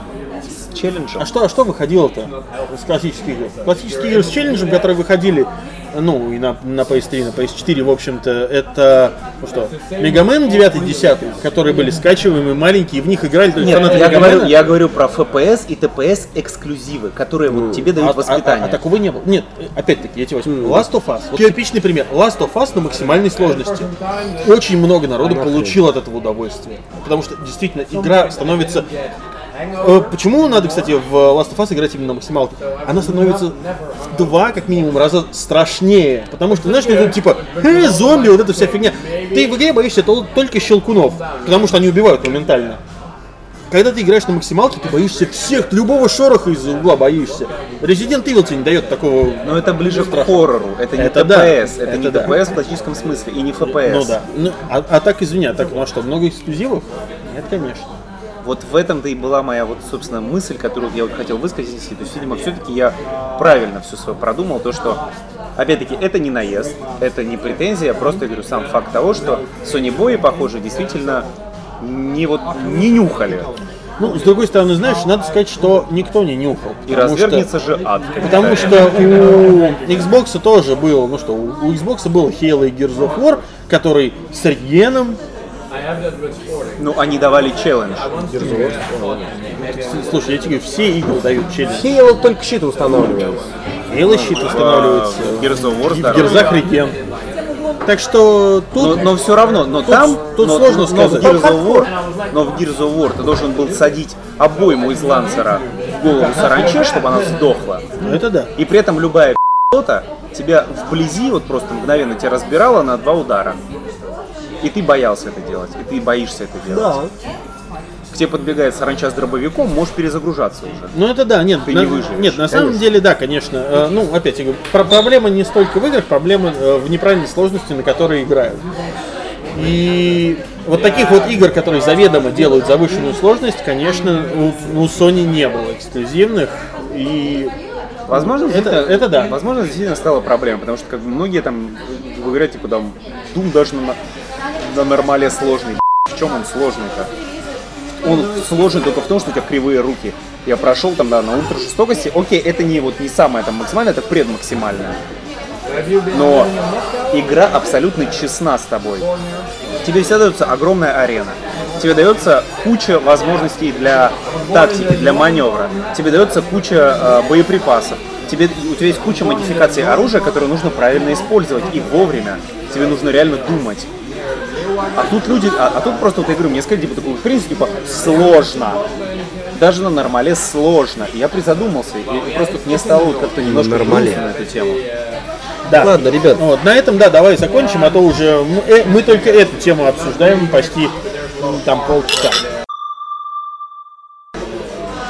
с челленджем. А что, а что выходило-то из классических игр? Классические игры с челленджем, которые выходили, ну, и на, на PS3, на PS4, в общем-то, это, ну что, Мегамен 9 10 которые были скачиваемые, маленькие, в них играли только Нет, фанаты я Мегамена. говорю, я говорю про FPS и TPS эксклюзивы, которые вот тебе А, дают а- воспитание. а- а такого не было. Нет, опять-таки, я тебе возьму. Last of Us. Вот типичный пример. Last of Us на максимальной сложности. Очень много народу получил от этого удовольствие. Потому что действительно игра становится Почему надо, кстати, в Last of Us играть именно на максималке? Она становится в два, как минимум, раза страшнее. Потому что, знаешь, ну, типа, «Э, зомби, вот эта вся фигня. Ты в игре боишься тол- только щелкунов, потому что они убивают моментально. Когда ты играешь на максималке, ты боишься всех, ты любого шороха из-за угла боишься. Resident Evil тебе не дает такого... Но это ближе к хоррору, это не Это да, TPS, это, это не да. TPS в классическом смысле и не FPS. Ну да. Ну, а, а так, извини, а так, ну а что, много эксклюзивов? Нет, конечно. Вот в этом-то и была моя вот, собственно, мысль, которую я вот хотел высказать. То есть, видимо, все-таки я правильно все свое продумал, то, что, опять-таки, это не наезд, это не претензия, просто, я говорю, сам факт того, что Sony Boy, похоже, действительно не вот не нюхали. Ну, с другой стороны, знаешь, надо сказать, что никто не нюхал. И потому что- развернется же ад. Потому что у Xbox тоже был, ну что, у у Xbox был Halo и Gears of War, который с Рьеном, Ну, они давали челлендж. слушай, я тебе говорю, все игры дают челлендж. Halo только щиты устанавливают. Halo щит устанавливается, В Gears of War в. Герзах. Так что Но, тут но все равно, но там, тут но, сложно но сказать. В Gears of War, но в Gears of War ты должен был садить обойму из лансера в голову саранче, чтобы она сдохла. ну, это да. И при этом любая кто-то тебя вблизи вот просто мгновенно тебя разбирала на два удара. И ты боялся это делать, и ты боишься это делать. К тебе подбегает саранча с дробовиком, можешь перезагружаться уже. Ну это да, нет, Ты на, не выживешь. нет, на самом деле да, конечно. Э, ну, опять я говорю, про- проблема не столько в играх, проблема э, в неправильной сложности, на которой играют. И вот таких вот игр, которые заведомо делают завышенную сложность, конечно, у, у Sony не было эксклюзивных. И Возможно, Это- это да. Возможно, действительно стала проблема, потому что как бы многие там говорят, типа там Doom даже на, на нормале сложный. В чем он сложный-то? он сложен только в том, что у тебя кривые руки. Я прошел там, да, на ультра жестокости. Окей, это не вот не самое там максимальное, это предмаксимальное. Но игра абсолютно честна с тобой. Тебе всегда дается огромная арена. Тебе дается куча возможностей для тактики, для маневра. Тебе дается куча э, боеприпасов. Тебе, у тебя есть куча модификаций оружия, которые нужно правильно использовать и вовремя. Тебе нужно реально думать. А тут люди, а, а тут просто вот я говорю, мне сказали, типа, такой, в принципе, типа, сложно. Даже на нормале сложно. И я призадумался, и просто мне стало вот как-то немножко нормале. на эту тему. Да. Ладно, ребят. Вот, на этом, да, давай закончим, а то уже мы, э, мы только эту тему обсуждаем почти там полчаса.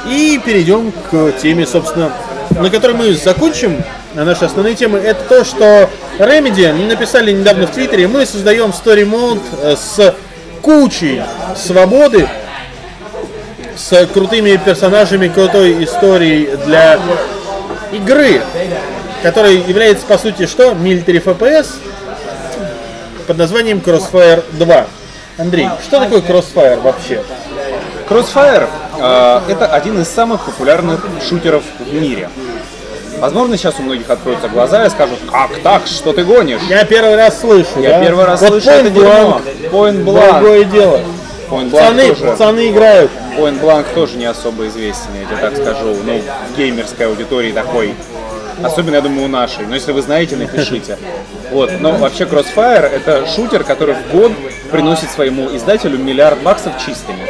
И перейдем к теме, собственно, на которой мы закончим. А наши основные темы это то, что Remedy написали недавно в Твиттере, мы создаем Story Mode э, с кучей свободы, с крутыми персонажами, крутой историей для игры, которая является по сути что? Military FPS под названием Crossfire 2. Андрей, что такое Crossfire вообще? Crossfire э, это один из самых популярных шутеров в мире. Возможно, сейчас у многих откроются глаза и скажут, как так, что ты гонишь? Я первый раз слышу. Я да? первый раз вот слышу это дерьмо. Point Blank. Другое дело. Point Blank Пацаны, тоже. пацаны играют. Point Blank тоже не особо известен, я тебе так скажу. Ну, в геймерской аудитории такой. Особенно, я думаю, у нашей. Но если вы знаете, напишите. Вот. Но вообще Crossfire это шутер, который в год приносит своему издателю миллиард баксов чистыми.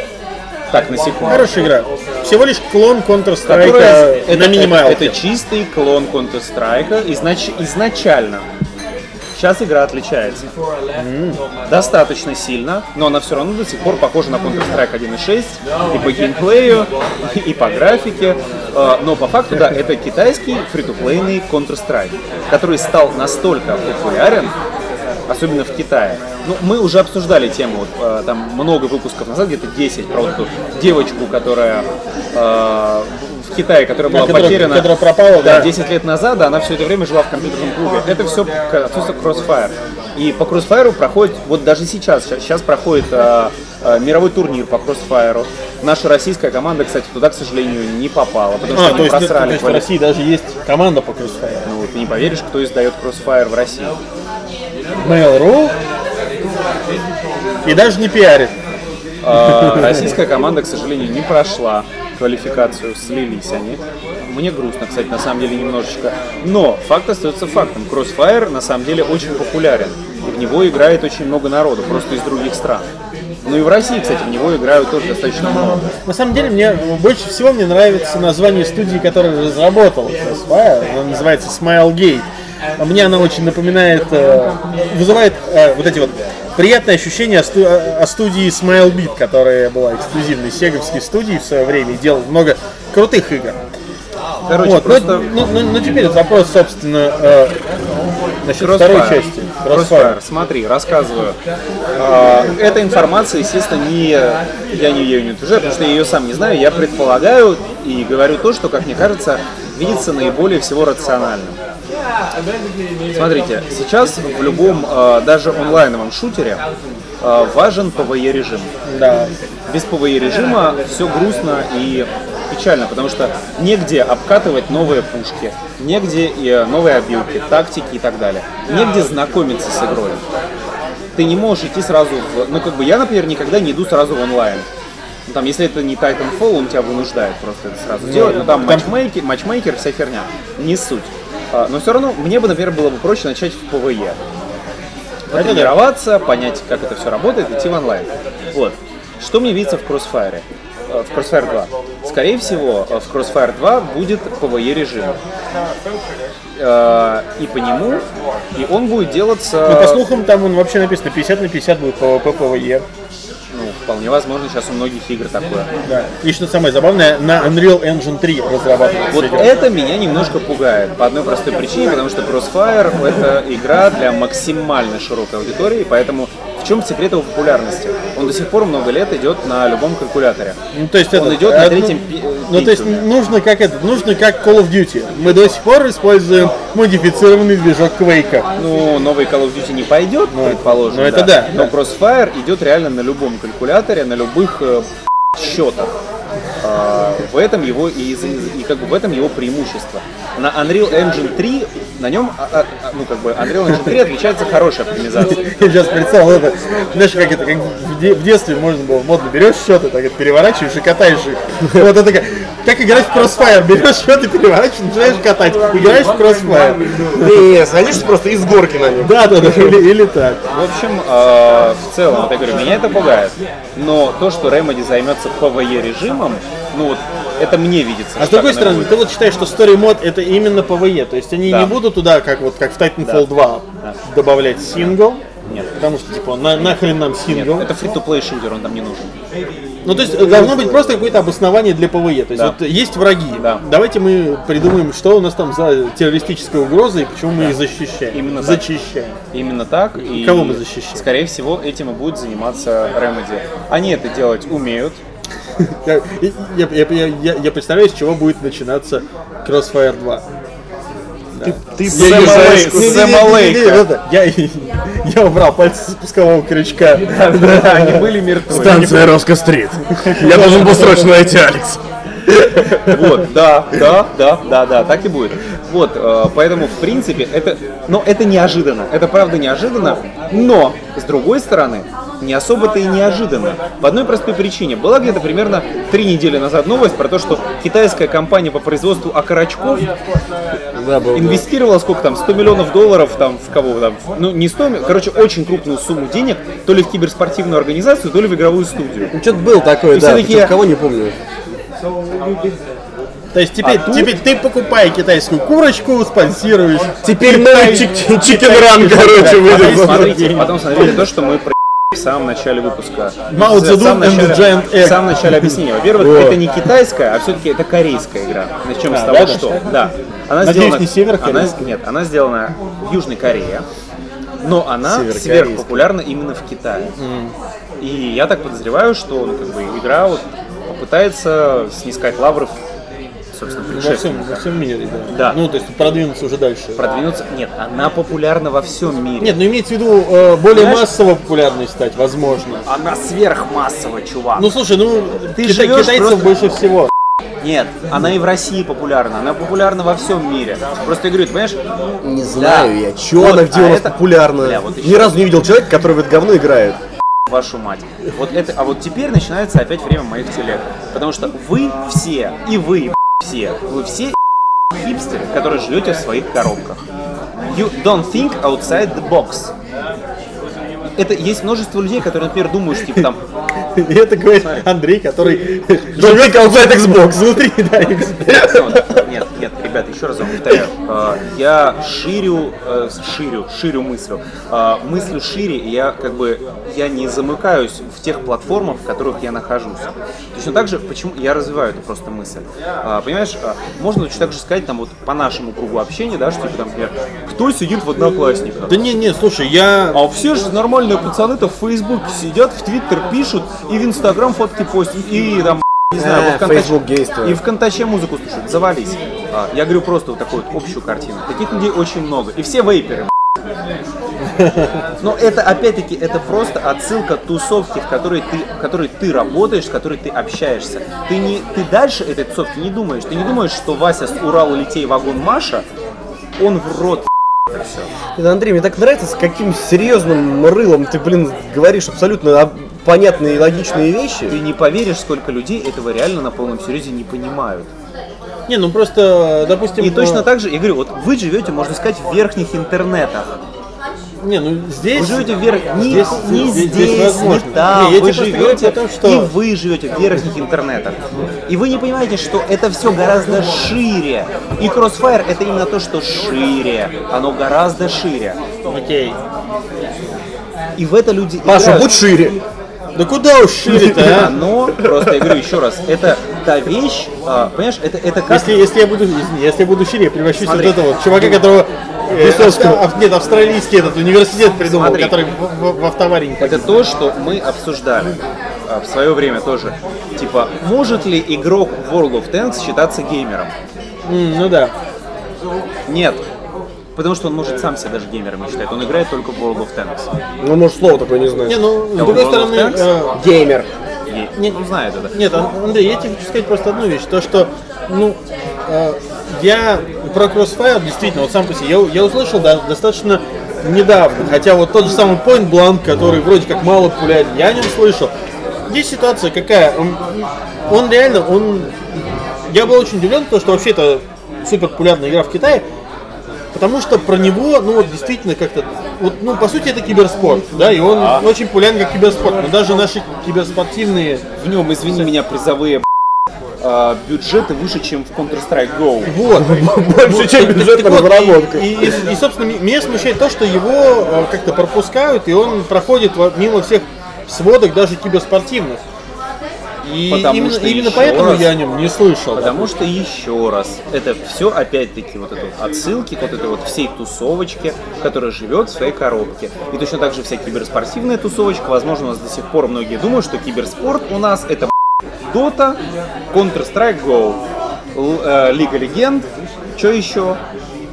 Так, на секунду. Хорошая игра. Всего лишь клон Counter-Strike на минималке. это чистый клон Counter-Strike изнач- изначально. Сейчас игра отличается. Достаточно сильно, но она все равно до сих пор похожа на Counter-Strike 1.6 и по геймплею, и по графике. Э, Но по факту, да, это китайский фри-то-плейный Counter-Strike, который стал настолько популярен, особенно в Китае. Ну, мы уже обсуждали тему, вот, э, там много выпусков назад, где-то 10, про вот девочку, которая э, в Китае, которая была которая- потеряна которая пропала, да, да. 10 лет назад, да, она все это время жила в компьютерном клубе. Это все отсутствие Crossfire. И по Crossfire проходит, вот даже сейчас, сейчас проходит э, э, мировой турнир по Crossfire. Наша российская команда, кстати, туда, к сожалению, не попала, потому что А, они то есть, то просрали есть в России даже есть команда по Crossfire. Ну, ты не поверишь, кто издает Crossfire в России. Mail.ru и даже не пиарит. А, Российская команда, к сожалению, не прошла квалификацию, слились они. Мне грустно, кстати, на самом деле немножечко. Но факт остается фактом. Crossfire на самом деле очень популярен. И в него играет очень много народу, просто из других стран. Ну и в России, кстати, в него играют тоже достаточно много. На самом деле, мне больше всего мне нравится название студии, которая разработала Crossfire. Она называется Smilegate. А Мне она очень напоминает, э, вызывает э, вот эти вот приятные ощущения о, сту- о студии Smilebit, которая была эксклюзивной сеговской студией в свое время и делала много крутых игр. Короче, Вот, ну, просто ну, ну, ну, теперь вот вопрос, собственно, э, насчет Crossfire. второй части. Crossfire. Смотри, рассказываю. А, Эта информация, естественно, не я не ее не утверждаю, потому что я ее сам не знаю. Я предполагаю и говорю то, что, как мне кажется, видится наиболее всего рациональным. Смотрите, сейчас в любом, э, даже онлайновом шутере э, важен PvE режим. Да. Без PvE режима все грустно и печально, потому что негде обкатывать новые пушки, негде и э, новые обилки, тактики и так далее. Негде знакомиться с игрой. Ты не можешь идти сразу в... Ну, как бы я, например, никогда не иду сразу в онлайн. Ну, там, если это не Titanfall, он тебя вынуждает просто это сразу делать. Но там матчмейкер, матчмейкер, вся херня. Не суть. А, Но все равно мне бы, например, было бы проще начать в PvE. Потренироваться, понять, как это все работает, идти в онлайн. Вот. Что мне видится в Crossfire? Э, В Crossfire 2. Скорее всего, э, в Crossfire 2 будет PvE режим. Э, И по нему, и он будет делаться... Ну, по слухам, там он вообще написано 50 на 50 будет PvP, PvE. Вполне возможно, сейчас у многих игр такое. Да. И что самое забавное, на Unreal Engine 3 разрабатывается Вот игра. это меня немножко пугает. По одной простой причине, потому что Crossfire это игра для максимально широкой аудитории, поэтому в чем секрет его популярности? Он до сих пор много лет идет на любом калькуляторе. Ну, то есть Он это, идет на э, третьем ну, э, Ну, то есть нужно как это, нужно как Call of Duty. Мы до сих пор используем модифицированный движок Quake. Ну, новый Call of Duty не пойдет, Ну, предположим. ну, это да, Но да. Crossfire идет реально на любом калькуляторе, на любых э, счетах. А, в этом его и, и как бы в этом его преимущество. На Unreal Engine 3 на нем, а, а, а, ну как бы Unreal Engine 3 отличается хорошей оптимизацией. Я сейчас представил это, знаешь, как это, как в, де- в детстве можно было модно, берешь счеты, так это переворачиваешь и катаешь их. Вот это как, как играть в Crossfire, берешь счеты, переворачиваешь, начинаешь катать, играешь в Crossfire. Не, садишься просто из горки на нем. Да, да, да, или, или так. В общем, э, в целом, вот я говорю, меня это пугает. Но то, что Remedy займется PvE режимом, ну вот, это мне видится. А с другой стороны, будет. ты вот считаешь, что Story mode это именно PvE, то есть они Да. не будут туда, как вот как в Titanfall 2, Да. добавлять сингл, Нет. потому что типа на, нахрен нам Нет, сингл. это free-to-play шутер, он там не нужен. Ну, то есть должно быть просто какое-то обоснование для PvE. То есть Да. вот есть враги. Да. Давайте мы придумаем, что у нас там за террористическая угроза и почему мы их защищаем. Именно так. Зачищаем. Именно так. И, Кого мы защищаем? Скорее всего, этим и будет заниматься Remedy. Они это делать умеют. Я, я, я, я, я- я представляю, с чего будет начинаться Crossfire 2. Ты Лейка. не, это, Я, я убрал пальцы с спускового крючка. Они были мертвы. Станция Роско-стрит. Я должен был срочно найти Алекс. Вот, да, да, да, да, да, так и будет. Вот, э, поэтому, в принципе, это, но это неожиданно, это правда неожиданно, но, с другой стороны, не особо-то и неожиданно. По одной простой причине. Была где-то примерно три недели назад новость про то, что китайская компания по производству окорочков Да, был. инвестировала сколько там, 100 миллионов долларов там в кого там, ну не 100, ми- короче, очень крупную сумму денег, то ли в киберспортивную организацию, то ли в игровую студию. Ну, что-то было такое, И да. всё-таки- причем кого не помню. То есть теперь, А тут- теперь ты покупай китайскую курочку, спонсируешь. Теперь новый чикен ран, короче, выйдет. Смотрите, потом смотрите то, что мы про в самом начале выпуска. Мао В Цзэдун самом and the начале- Giant Egg. В самом начале объяснения. Во-первых, Вот. это не китайская, а все-таки это корейская игра. Начнем с А, того, да, что... Да. Она Надеюсь, сделана, не северокорейская? она, Нет, она сделана в Южной Корее, но она сверхпопулярна именно в Китае. И я так подозреваю, что ну, как бы, игра вот попытается снискать лавров, собственно, Во всем, предшественника. во всем мире, да. Да. Ну, то есть продвинуться уже дальше. Продвинуться... Нет, она популярна во всем мире. Нет, ну имеется в виду э, более Понимаешь? массово популярной стать, возможно. Она сверхмассовая, чувак. Ну слушай, ну Ты кита- живешь китайцев просто- больше всего. Нет, она и в России популярна, она популярна во всем мире. Просто я говорю, ты понимаешь, Не знаю я, чё Вот, она, где а у нас это- популярна. Бля, вот Ни разу не видел человека, который в это говно играет. вашу мать. Вот это, а вот теперь начинается опять время моих телег. Потому что вы все, и вы все, вы все хипстеры, которые живете в своих коробках. You don't think outside the box. Это есть множество людей, которые, например, думают, что типа там, И это говорит Андрей, который think outside Xbox. внутри, да, Xbox. Нет, нет, ребята, еще раз вам повторяю. Э, Я ширю, э, ширю, ширю мыслю. Э, Мыслю шире, я как бы, я не замыкаюсь в тех платформах, в которых я нахожусь. Точно так же, почему я развиваю эту просто мысль. Э, Понимаешь, э, можно точно так же сказать, там вот по нашему кругу общения, да, что типа там, например, кто сидит в одноклассниках? Да не, не, слушай, я... А все же нормальные пацаны-то в Фейсбуке сидят, в Твиттер пишут, и в Инстаграм фотки постят, и там, не знаю, во ВКонтаче- Facebook действует. и в ВКонтаче музыку слушают, завались. А, я говорю просто вот такую вот общую картину. Таких людей очень много, и все вейперы. Но это, опять-таки, это просто отсылка тусовки, в которой ты, в которой ты работаешь, с которой ты общаешься. Ты, не, ты дальше этой тусовки не думаешь. Ты не думаешь, что Вася с Урала летей вагон Маша, он в рот это Андрей, мне так нравится, с каким серьезным рылом ты, блин, говоришь абсолютно понятные и логичные вещи. Ты не поверишь, сколько людей этого реально на полном серьезе не понимают. Не, ну просто, допустим... И э, точно так же, я говорю, вот вы живете, можно сказать, в верхних интернетах. Не, ну здесь... Вы живете вверх, не здесь- не здесь- здесь, здесь возможно. не там, Не, вы живете, том, что- и вы живете в верхних интернетах. И вы не понимаете, что это все гораздо шире. И Crossfire это именно то, что шире. Оно гораздо шире. Окей. И в это люди Паша, играют. будь шире. Да куда уж шире-то, а? но просто я говорю еще раз, это та вещь, а, понимаешь, это, это как Если, если я буду, если я буду шире, я превращусь Смотри. в вот этого чувака, которого э, австра- ав- нет, австралийский этот университет придумал, Смотри. который в, в- в автоваре не Это то, что мы обсуждали а, в свое время тоже. Типа, может ли игрок в World of Tanks считаться геймером? М, Ну да. Нет. Потому что он может сам себя даже геймером не считать. Он играет только в World of Tanks. Ну, может, слово такое не знаю. Не, ну, с другой стороны, Tanks? э, Геймер. Е- Нет. Он знает это. Нет, Ан- Андрей, я тебе хочу сказать просто одну вещь. То, что, ну, э, я про Crossfire действительно, вот сам по себе, я, я услышал да, достаточно недавно. Хотя вот тот же самый Point Blank, который вроде как мало популярен, я о нем слышал. Здесь ситуация какая? Он, он реально, он... Я был очень удивлен, потому что вообще это супер популярная игра в Китае. Потому что про него, ну вот действительно как-то, вот, ну по сути это киберспорт, да, и он очень популярен как киберспорт. Но даже наши киберспортивные В нем, извини меня, призовые а, бюджеты выше, чем в Counter-Strike Go. Вот. Больше, чем бюджет на разработку. И, собственно, меня смущает то, что его э, как-то пропускают, и он проходит мимо всех сводок, даже киберспортивных. И Потому именно, что именно поэтому раз- я о нем не слышал. Потому что еще раз, это все опять-таки вот это вот отсылки к вот этой вот всей тусовочке, которая живет в своей коробке. И точно так же вся киберспортивная тусовочка, возможно, у нас до сих пор многие думают, что киберспорт у нас это Dota, Counter-Strike Go, Лига Легенд, что еще?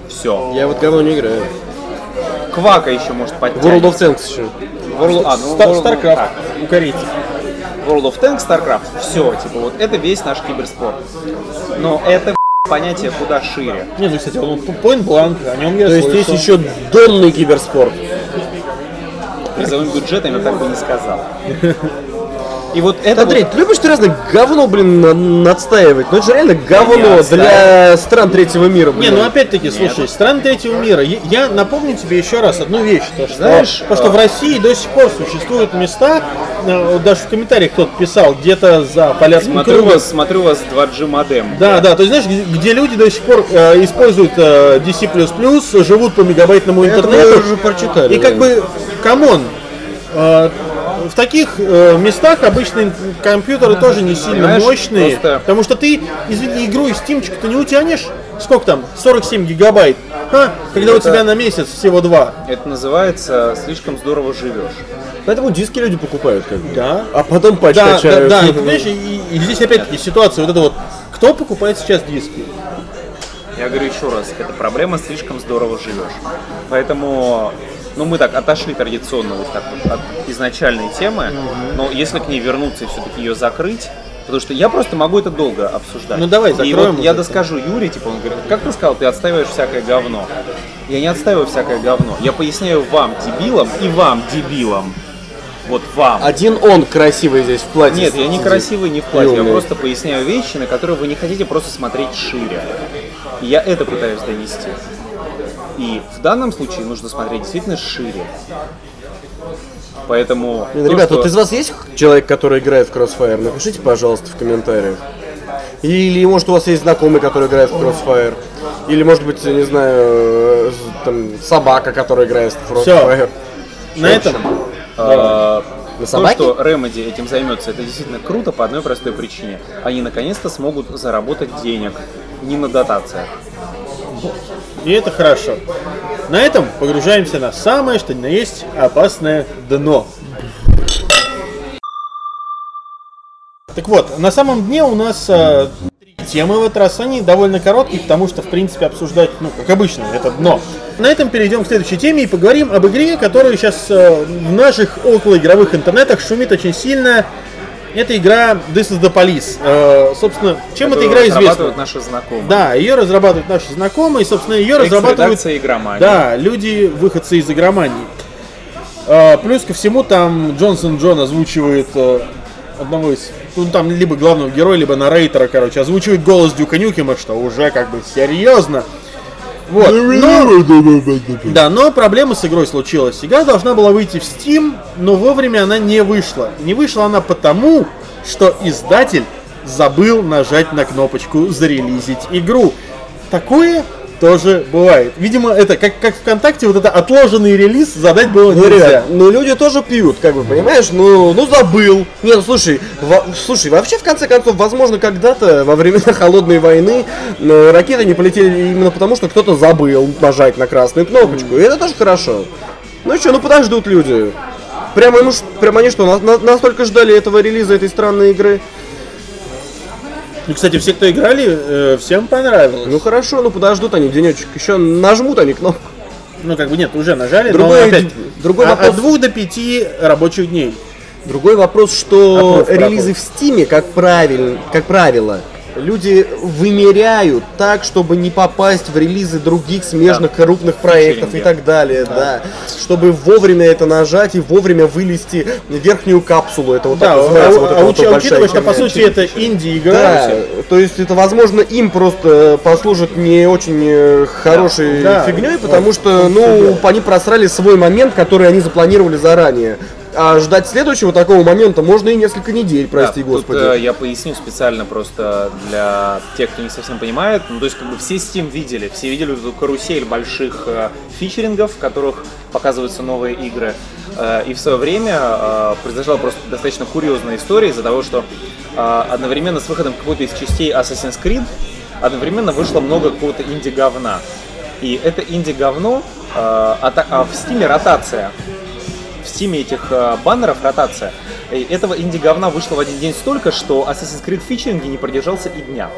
Все. Я вот говно не играю. Квака еще может подтянуть. World of Tanks еще. World, а, ну, World- StarCraft так. у корейцев. World of Tanks, StarCraft, все, типа вот это весь наш киберспорт. Но это понятие куда шире. Не, ну, кстати, он Point Blank, о нем я То есть слышал. есть еще донный киберспорт. Призовым бюджетом я так бы не сказал. И вот это Андрей, вот- ты любишь ты разное говно, блин, надстаивать? Ну это же реально не говно для стран третьего мира, Не, блин. ну опять-таки, слушай, страны третьего мира. Я, напомню тебе еще раз одну вещь, то, что, Знаешь, то, что в России до сих пор существуют места, э, даже в комментариях кто-то писал, где-то за полярным смотрю кругом. вас, смотрю вас 2G модем. Да, да, то есть знаешь, где, люди до сих пор э, используют э, DC++, живут по мегабайтному Это мы интернету. уже прочитали. И как бы, come on, э, в таких э, местах обычные компьютеры тоже не сильно Понимаешь, мощные, просто- потому что ты, извини, игру из Steamчика ты не утянешь, сколько там, 47 гигабайт, Ха, когда у Это- тебя на месяц всего два. Это называется «слишком здорово живешь». Поэтому диски люди покупают как бы. Да. А потом патч Да, да, качают. да, и, понимаешь, и, и здесь опять-таки ситуация вот это вот, кто покупает сейчас диски? Я говорю еще раз, это проблема «слишком здорово живешь». Поэтому, ну мы так отошли традиционно вот так вот от изначальной темы, но если к ней вернуться и все-таки ее закрыть, Потому что я просто могу это долго обсуждать. Ну, давай, И закроем вот я доскажу Юре, типа, он говорит, как ты сказал, ты отстаиваешь всякое говно. Я не отстаиваю всякое говно. Я поясняю вам, дебилам, и вам, дебилам. Вот вам. Один он красивый здесь в платье. Нет, я не красивый, не в платье. Я просто поясняю вещи, на которые вы не хотите просто смотреть шире. И я это пытаюсь донести. И в данном случае нужно смотреть действительно шире. Поэтому... Блин, то, Ребят, что- вот из вас есть человек, который играет в Crossfire? Напишите, пожалуйста, в комментариях. Или, может, у вас есть знакомый, который играет в Crossfire. Или, может быть, не знаю, э, там, собака, которая играет в Crossfire. На этом А, На То, что Remedy этим займется, это действительно круто по одной простой причине. Они наконец-то смогут заработать денег не на дотациях. И это хорошо. На этом погружаемся на самое, что ни на есть, опасное дно. Так вот, на самом дне у нас э, три темы в этот раз. Они довольно короткие, потому что, в принципе, обсуждать, ну, как обычно, это дно. На этом перейдем к следующей теме и поговорим об игре, которая сейчас э, в наших околоигровых интернетах шумит очень сильно. Это игра This is the Police. Э, собственно, чем эта Которую игра известна? разрабатывают наши знакомые. Да, ее разрабатывают наши знакомые, собственно, ее разрабатывают игромания. да, люди, выходцы из игромании. А, плюс ко всему там Джонсон Джон озвучивает э, одного из, ну там либо главного героя, либо наррейтера, короче, озвучивает голос Дюка Нюкема, что уже как бы серьезно. Вот, но, да, но проблема с игрой случилась. Игра должна была выйти в Steam, но вовремя она не вышла. Не вышла она потому, что издатель забыл нажать на кнопочку «Зарелизить игру». Такое тоже бывает. Видимо, это как, как ВКонтакте, вот это отложенный релиз задать было Ну, нельзя. ребят, ну люди тоже пьют, как бы, понимаешь? Ну, ну забыл. Не, ну слушай, во- слушай, вообще, в конце концов, возможно, когда-то во времена холодной войны э, ракеты не полетели именно потому, что кто-то забыл нажать на красную кнопочку. И это тоже хорошо. Ну что, ну подождут люди. Прямо, ну, прямо они что, на- на- настолько ждали этого релиза этой странной игры? Ну, кстати, все, кто играли, э, всем понравилось. Ну хорошо, ну подождут они денечек. Еще нажмут они кнопку. Ну, как бы нет, уже нажали, Другой- но опять другой вопрос. от двух до пяти рабочих дней. Другой вопрос, что Апрув, релизы в Стиме, как, правиль, как правило, люди вымеряют так, чтобы не попасть в релизы других смежных крупных проектов и Фичеринги. так далее, да. Чтобы вовремя это нажать и вовремя вылезти верхнюю капсулу. Это вот Да, так называется, а- вот а вот большая учитывая, что по сути это инди-игра, Да, то есть это, возможно, им просто послужит не очень э, хорошей Да. фигней, потому что, ну, они просрали свой момент, который они запланировали заранее. А ждать следующего такого момента можно и несколько недель, прости Да, тут, господи. э, я поясню специально просто для тех, кто не совсем понимает. Ну, то есть, как бы все Steam видели, все видели эту карусель больших э, фичерингов, в которых показываются новые игры. Э, и в свое время э, произошла просто достаточно курьезная история из-за того, что э, одновременно с выходом какой-то из частей Assassin's Creed одновременно вышло много какого-то инди-говна. И это инди-говно, э, а, а в Steam ротация стиме этих э, баннеров ротация. Этого инди-говна вышло в один день столько, что Assassin's Creed фичеринги не продержался и дня.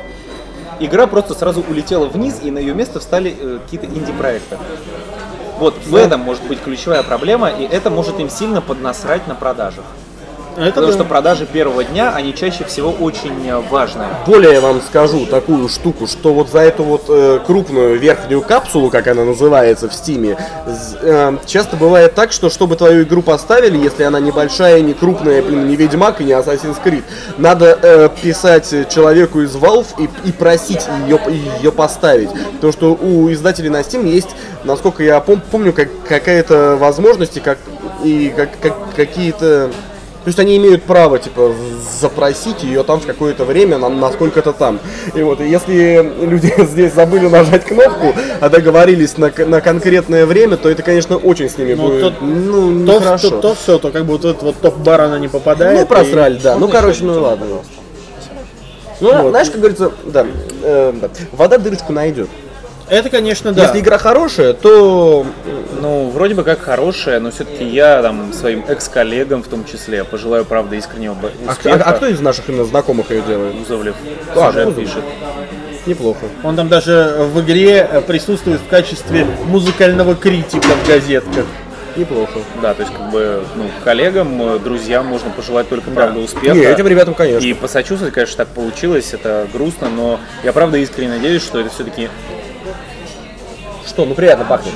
Игра просто сразу улетела вниз, и на ее место встали э, какие-то инди-проекты. Вот в этом может быть ключевая проблема, и это может им сильно поднасрать на продажах. Это Потому да. что продажи первого дня, они чаще всего очень э, важные. Более вам скажу такую штуку, что вот за эту вот э, крупную верхнюю капсулу, как она называется в Стиме, э, часто бывает так, что чтобы твою игру поставили, если она небольшая, не крупная, блин, не Ведьмак и не Assassin's Creed, надо э, писать человеку из Valve и, и просить ее, ее поставить. Потому что у издателей на Steam есть, насколько я пом- помню, как, какая-то возможность и, как, и как, как, какие-то то есть они имеют право, типа, запросить ее там в какое-то время, на, насколько-то там. И вот, и если люди здесь забыли нажать кнопку, а договорились на, на конкретное время, то это, конечно, очень с ними Ну, будет, то- ну, то, нехорошо. то, то все, то как бы вот этот вот топ-бар она не попадает. ну, просрали, и- да. Ну, короче, ну и ладно. Ну, знаешь, как говорится, да, э, да, вода дырочку найдет. Это, конечно, да. Если игра хорошая, то Ну, вроде бы как хорошая, но все-таки я там своим экс-коллегам в том числе пожелаю, правда, искреннего а, успеха. а- а кто из наших именно знакомых ее делает? Узовлев А, Узовлев. пишет. Неплохо. Он там даже в игре присутствует в качестве музыкального критика в газетках. Неплохо. Да, то есть как бы ну, коллегам, э, друзьям можно пожелать только правда успеха. Не, этим ребятам, конечно. И посочувствовать, конечно, так получилось, это грустно, но я правда искренне надеюсь, что это все-таки Что, ну приятно пахнет.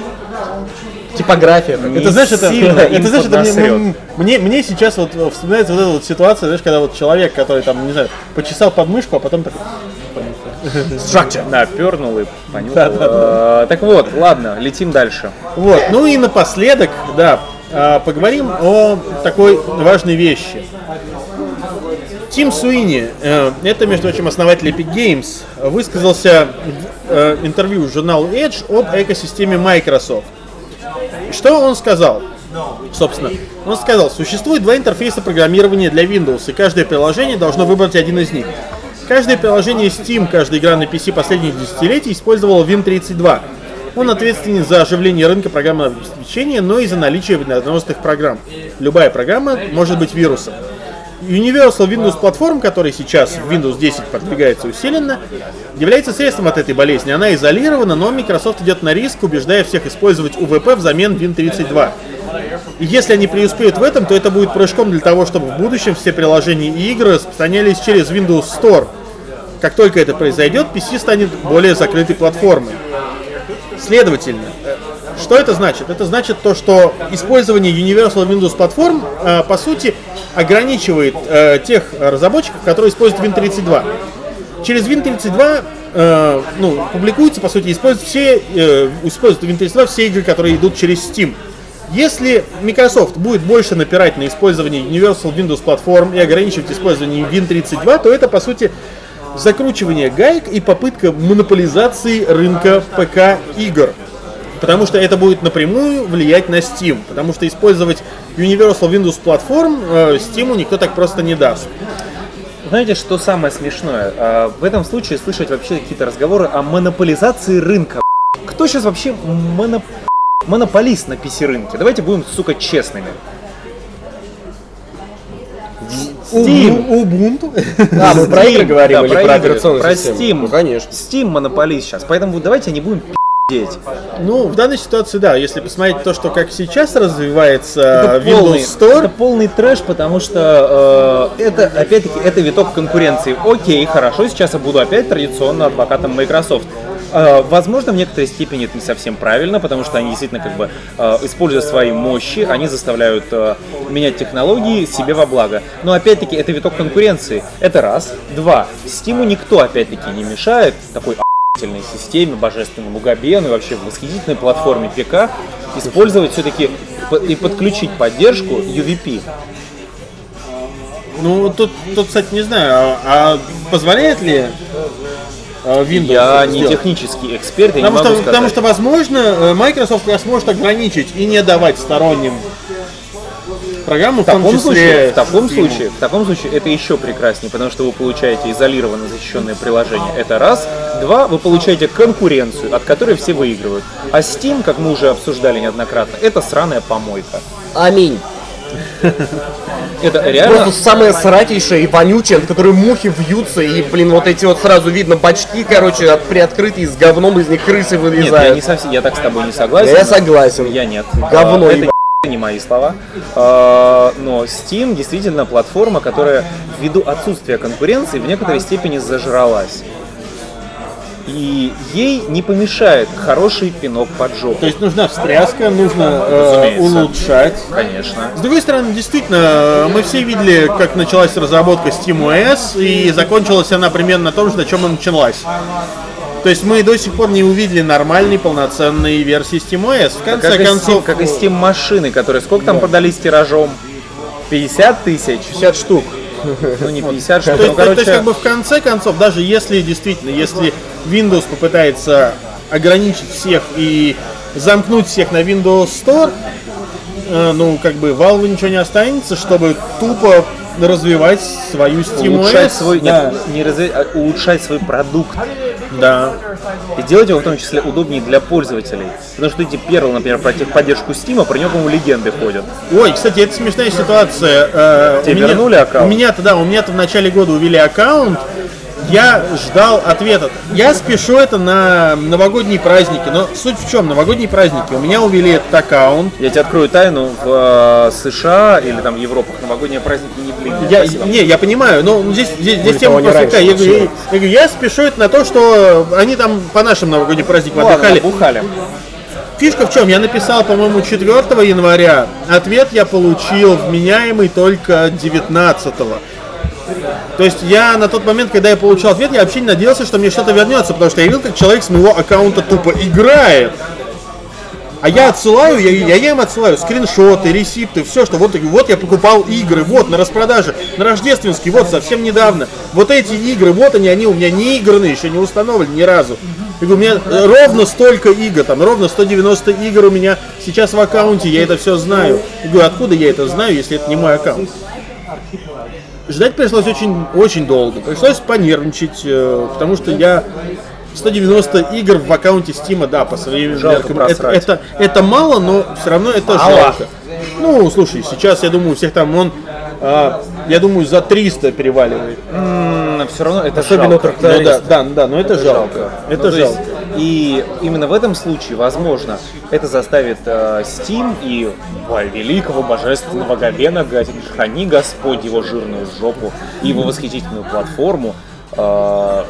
Типография. Не это знаешь, это, это, знаешь, это мне, мне, мне сейчас вот вспоминается вот эта вот ситуация, знаешь, когда вот человек, который там, не знаю, почесал подмышку, а потом такой, Structure. да, пернул и понюхал. Э, Так вот, ладно, летим дальше. Вот, ну и напоследок, да, а, поговорим о такой важной вещи. Тим Суини, э, это, между прочим, основатель Epic Games, высказался в э, интервью журналу Edge об экосистеме Microsoft. Что он сказал? Собственно, он сказал, существует два интерфейса программирования для Windows, и каждое приложение должно выбрать один из них. Каждое приложение Steam, каждая игра на PC последних десятилетий использовала Win32. Он ответственен за оживление рынка программного обеспечения, но и за наличие вредоносных программ. Любая программа может быть вирусом. Universal Windows Platform, который сейчас в Windows 10 продвигается усиленно, является средством от этой болезни. Она изолирована, но Microsoft идет на риск, убеждая всех использовать UVP взамен Win32. И если они преуспеют в этом, то это будет прыжком для того, чтобы в будущем все приложения и игры распространялись через Windows Store. Как только это произойдет, PC станет более закрытой платформой. Следовательно, что это значит? Это значит то, что использование Universal Windows Platform, э, по сути, ограничивает э, тех разработчиков, которые используют Win32. Через Win32 э, ну, публикуются, по сути, используют все, используют Win32 все игры, которые идут через Steam. Если Microsoft будет больше напирать на использование Universal Windows Platform и ограничивать использование Win32, то это, по сути, закручивание гаек и попытка монополизации рынка ПК игр. Потому что это будет напрямую влиять на Steam. Потому что использовать Universal Windows Platform э, Steam никто так просто не даст. Знаете, что самое смешное? А, В этом случае слышать вообще какие-то разговоры о монополизации рынка. Кто сейчас вообще моно- монополист на PC-рынке? Давайте будем, сука, честными. Steam. Ubuntu. А, мы про игры говорим Да, или про про игры. операционную Про систему? Steam. Ну, конечно. Steam монополист сейчас. Поэтому давайте не будем. Ну, в данной ситуации, да, если посмотреть то, что как сейчас развивается Это Windows полный, Store, это полный трэш, потому что э, это, опять-таки, это виток конкуренции. Окей, хорошо, сейчас я буду опять традиционно адвокатом Microsoft. Э, возможно, в некоторой степени это не совсем правильно, потому что они действительно как бы э, используя свои мощи, они заставляют э, менять технологии себе во благо. Но опять-таки это виток конкуренции. Это раз. Два. Стиму никто опять-таки не мешает такой системе, божественному Габену и вообще восхитительной платформе ПК использовать все-таки и подключить поддержку UVP. ну, тут, тут, кстати, не знаю, а, а позволяет ли э, Windows Я не сделать? технический эксперт, я Потому не что, могу сказать. потому что, возможно, э, Microsoft раз может ограничить и не давать сторонним программам, В таком, в том случае, числе в таком случае, в таком случае это еще прекраснее, потому что вы получаете изолированно защищенное приложение. Это раз. Два, вы получаете конкуренцию, от которой все выигрывают. А Steam, как мы уже обсуждали неоднократно, это сраная помойка. Аминь. Это реально Просто самое сратейшее и вонючее, от которой мухи вьются, и, блин, вот эти вот сразу видно бачки, короче, от, приоткрытые с говном, из них крысы Нет, я вылезают. не совсем, я так с тобой не согласен. Я согласен. Я нет. Говно А, Это. Не мои слова. А, Но Steam действительно платформа, которая ввиду отсутствия конкуренции в некоторой степени зажралась. И ей не помешает хороший пинок под жопу. То есть нужна встряска, нужно э, улучшать. Конечно. С другой стороны, действительно, мы все видели, как началась разработка SteamOS, и закончилась она примерно на том же, на чем и началась. То есть мы до сих пор не увидели нормальной, полноценной версии SteamOS. В конце Как и, концов, Steam, как и Steam машины, которые сколько там продались тиражом? 50 тысяч? 50 штук. Ну не 50 штук, То есть, ну то- то есть, короче... как бы в конце концов, даже если действительно, если Windows попытается ограничить всех и замкнуть всех на Windows Store, э, ну, как бы Valve ничего не останется, чтобы тупо развивать свою SteamOS. улучшать свой, да. нет, не разве- а улучшать свой продукт. Да. И делать его в том числе удобнее для пользователей. Потому что эти первые, например, про техподдержку Steam, про него, по-моему, легенды ходят. Ой, кстати, это смешная ситуация. Э, Тебе у меня- вернули аккаунт? У меня-то, да, у меня-то в начале года увели аккаунт. Я ждал ответа. Я спешу это на новогодние праздники. Но суть в чем? Новогодние праздники. У меня увели этот аккаунт. Я тебе открою тайну, в э, США или там Европах новогодние праздники не длинные. Я, Спасибо. не, я понимаю, но здесь, здесь, здесь тема просто такая. Я, говорю, я, я говорю, я спешу это на то, что они там по нашим новогодним праздникам Ладно, отдыхали. бухали. Фишка в чем? Я написал, по-моему, 4 января. Ответ я получил вменяемый только 19 То есть я на тот момент, когда я получал ответ, я вообще не надеялся, что мне что-то вернется, потому что я видел, как человек с моего аккаунта тупо играет. А я отсылаю, я, я, я им отсылаю скриншоты, ресипты, все, что вот, вот я покупал игры, вот на распродаже, на рождественский, вот совсем недавно. Вот эти игры, вот они, они у меня не играны, еще не установлены ни разу. Я говорю, у меня ровно столько игр, там ровно 190 игр у меня сейчас в аккаунте, я это все знаю. Я говорю, откуда я это знаю, если это не мой аккаунт? Ждать пришлось очень, очень долго. Пришлось понервничать, э, потому что я 190 игр в аккаунте Стима, да, по современным Жалко меркам. Это, это, это мало, но все равно это жалко. Ну, слушай, сейчас я думаю, у всех там он, а, я думаю, за 300 переваливает. все равно это Особенно жалко. Ну да, да, да, но это, жалко. Это Ну, есть, жалко. И именно в этом случае, возможно, это заставит э, Steam и ой, великого божественного Габена, га- храни Господь его жирную жопу и его восхитительную платформу э,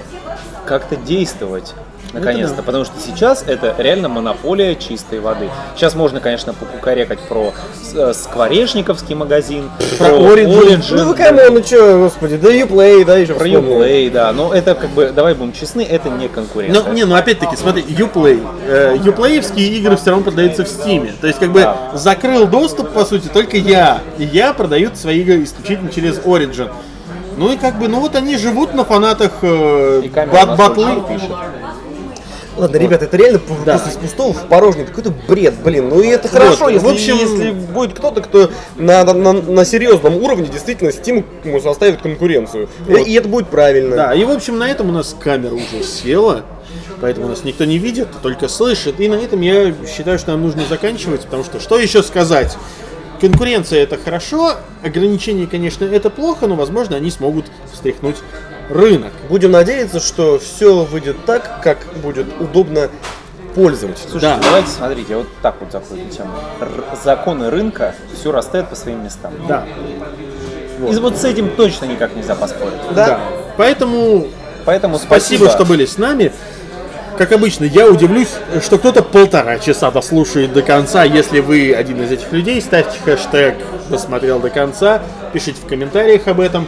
как-то действовать. Наконец-то, потому что сейчас это реально монополия чистой воды. Сейчас можно, конечно, покукарекать про э, скворечниковский магазин, про Origin. Ну вы come on, ну чё, господи, да Uplay, да, еще про Uplay, да. Но это как бы, давай будем честны, это не конкуренция. Ну, не, ну опять-таки, смотри, Uplay. Э, Uplay-евские игры все равно продаются в Стиме. То есть, как бы, закрыл доступ, по сути, только я. И я продаю свои игры исключительно через Origin. Ну и как бы, ну вот они живут на фанатах э, бат- батлы. Ладно, ребята, это реально п- просто из пустого в порожнее. Какой-то бред, блин. Ну и это хорошо, Вот, если, в общем- если будет кто-то, кто на, на, на- серьезном уровне действительно Steam составит конкуренцию. Вот. И это будет правильно. Да, и в общем на этом у нас камера уже села. Поэтому нас никто не видит, только слышит. И на этом я считаю, что нам нужно заканчивать, потому что что еще сказать? Конкуренция это хорошо, ограничения, конечно, это плохо, но возможно они смогут встряхнуть рынок. Будем надеяться, что все выйдет так, как будет удобно пользователю. Слушайте, Да. давайте смотрите, вот так вот заходим тему. Р- законы рынка все расставят по своим местам. Да. И вот с этим точно никак нельзя поспорить. Да. Поэтому Поэтому спасибо, что были с нами. Как обычно, я удивлюсь, что кто-то полтора часа дослушает до конца. Если вы один из этих людей, ставьте хэштег «досмотрел до конца», пишите в комментариях об этом.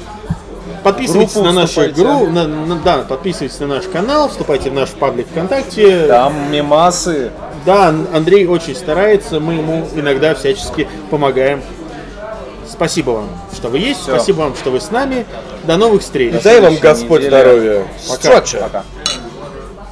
Подписывайтесь Группу на нашу игру, на- на- да, подписывайтесь на наш канал, вступайте в наш паблик ВКонтакте. Там мемасы. Да, Ан- Андрей очень старается, мы ему иногда всячески помогаем. Спасибо вам, что вы есть, Всё. спасибо вам, что вы с нами. До новых встреч. Дай вам Господь здоровья. Пока. Пока.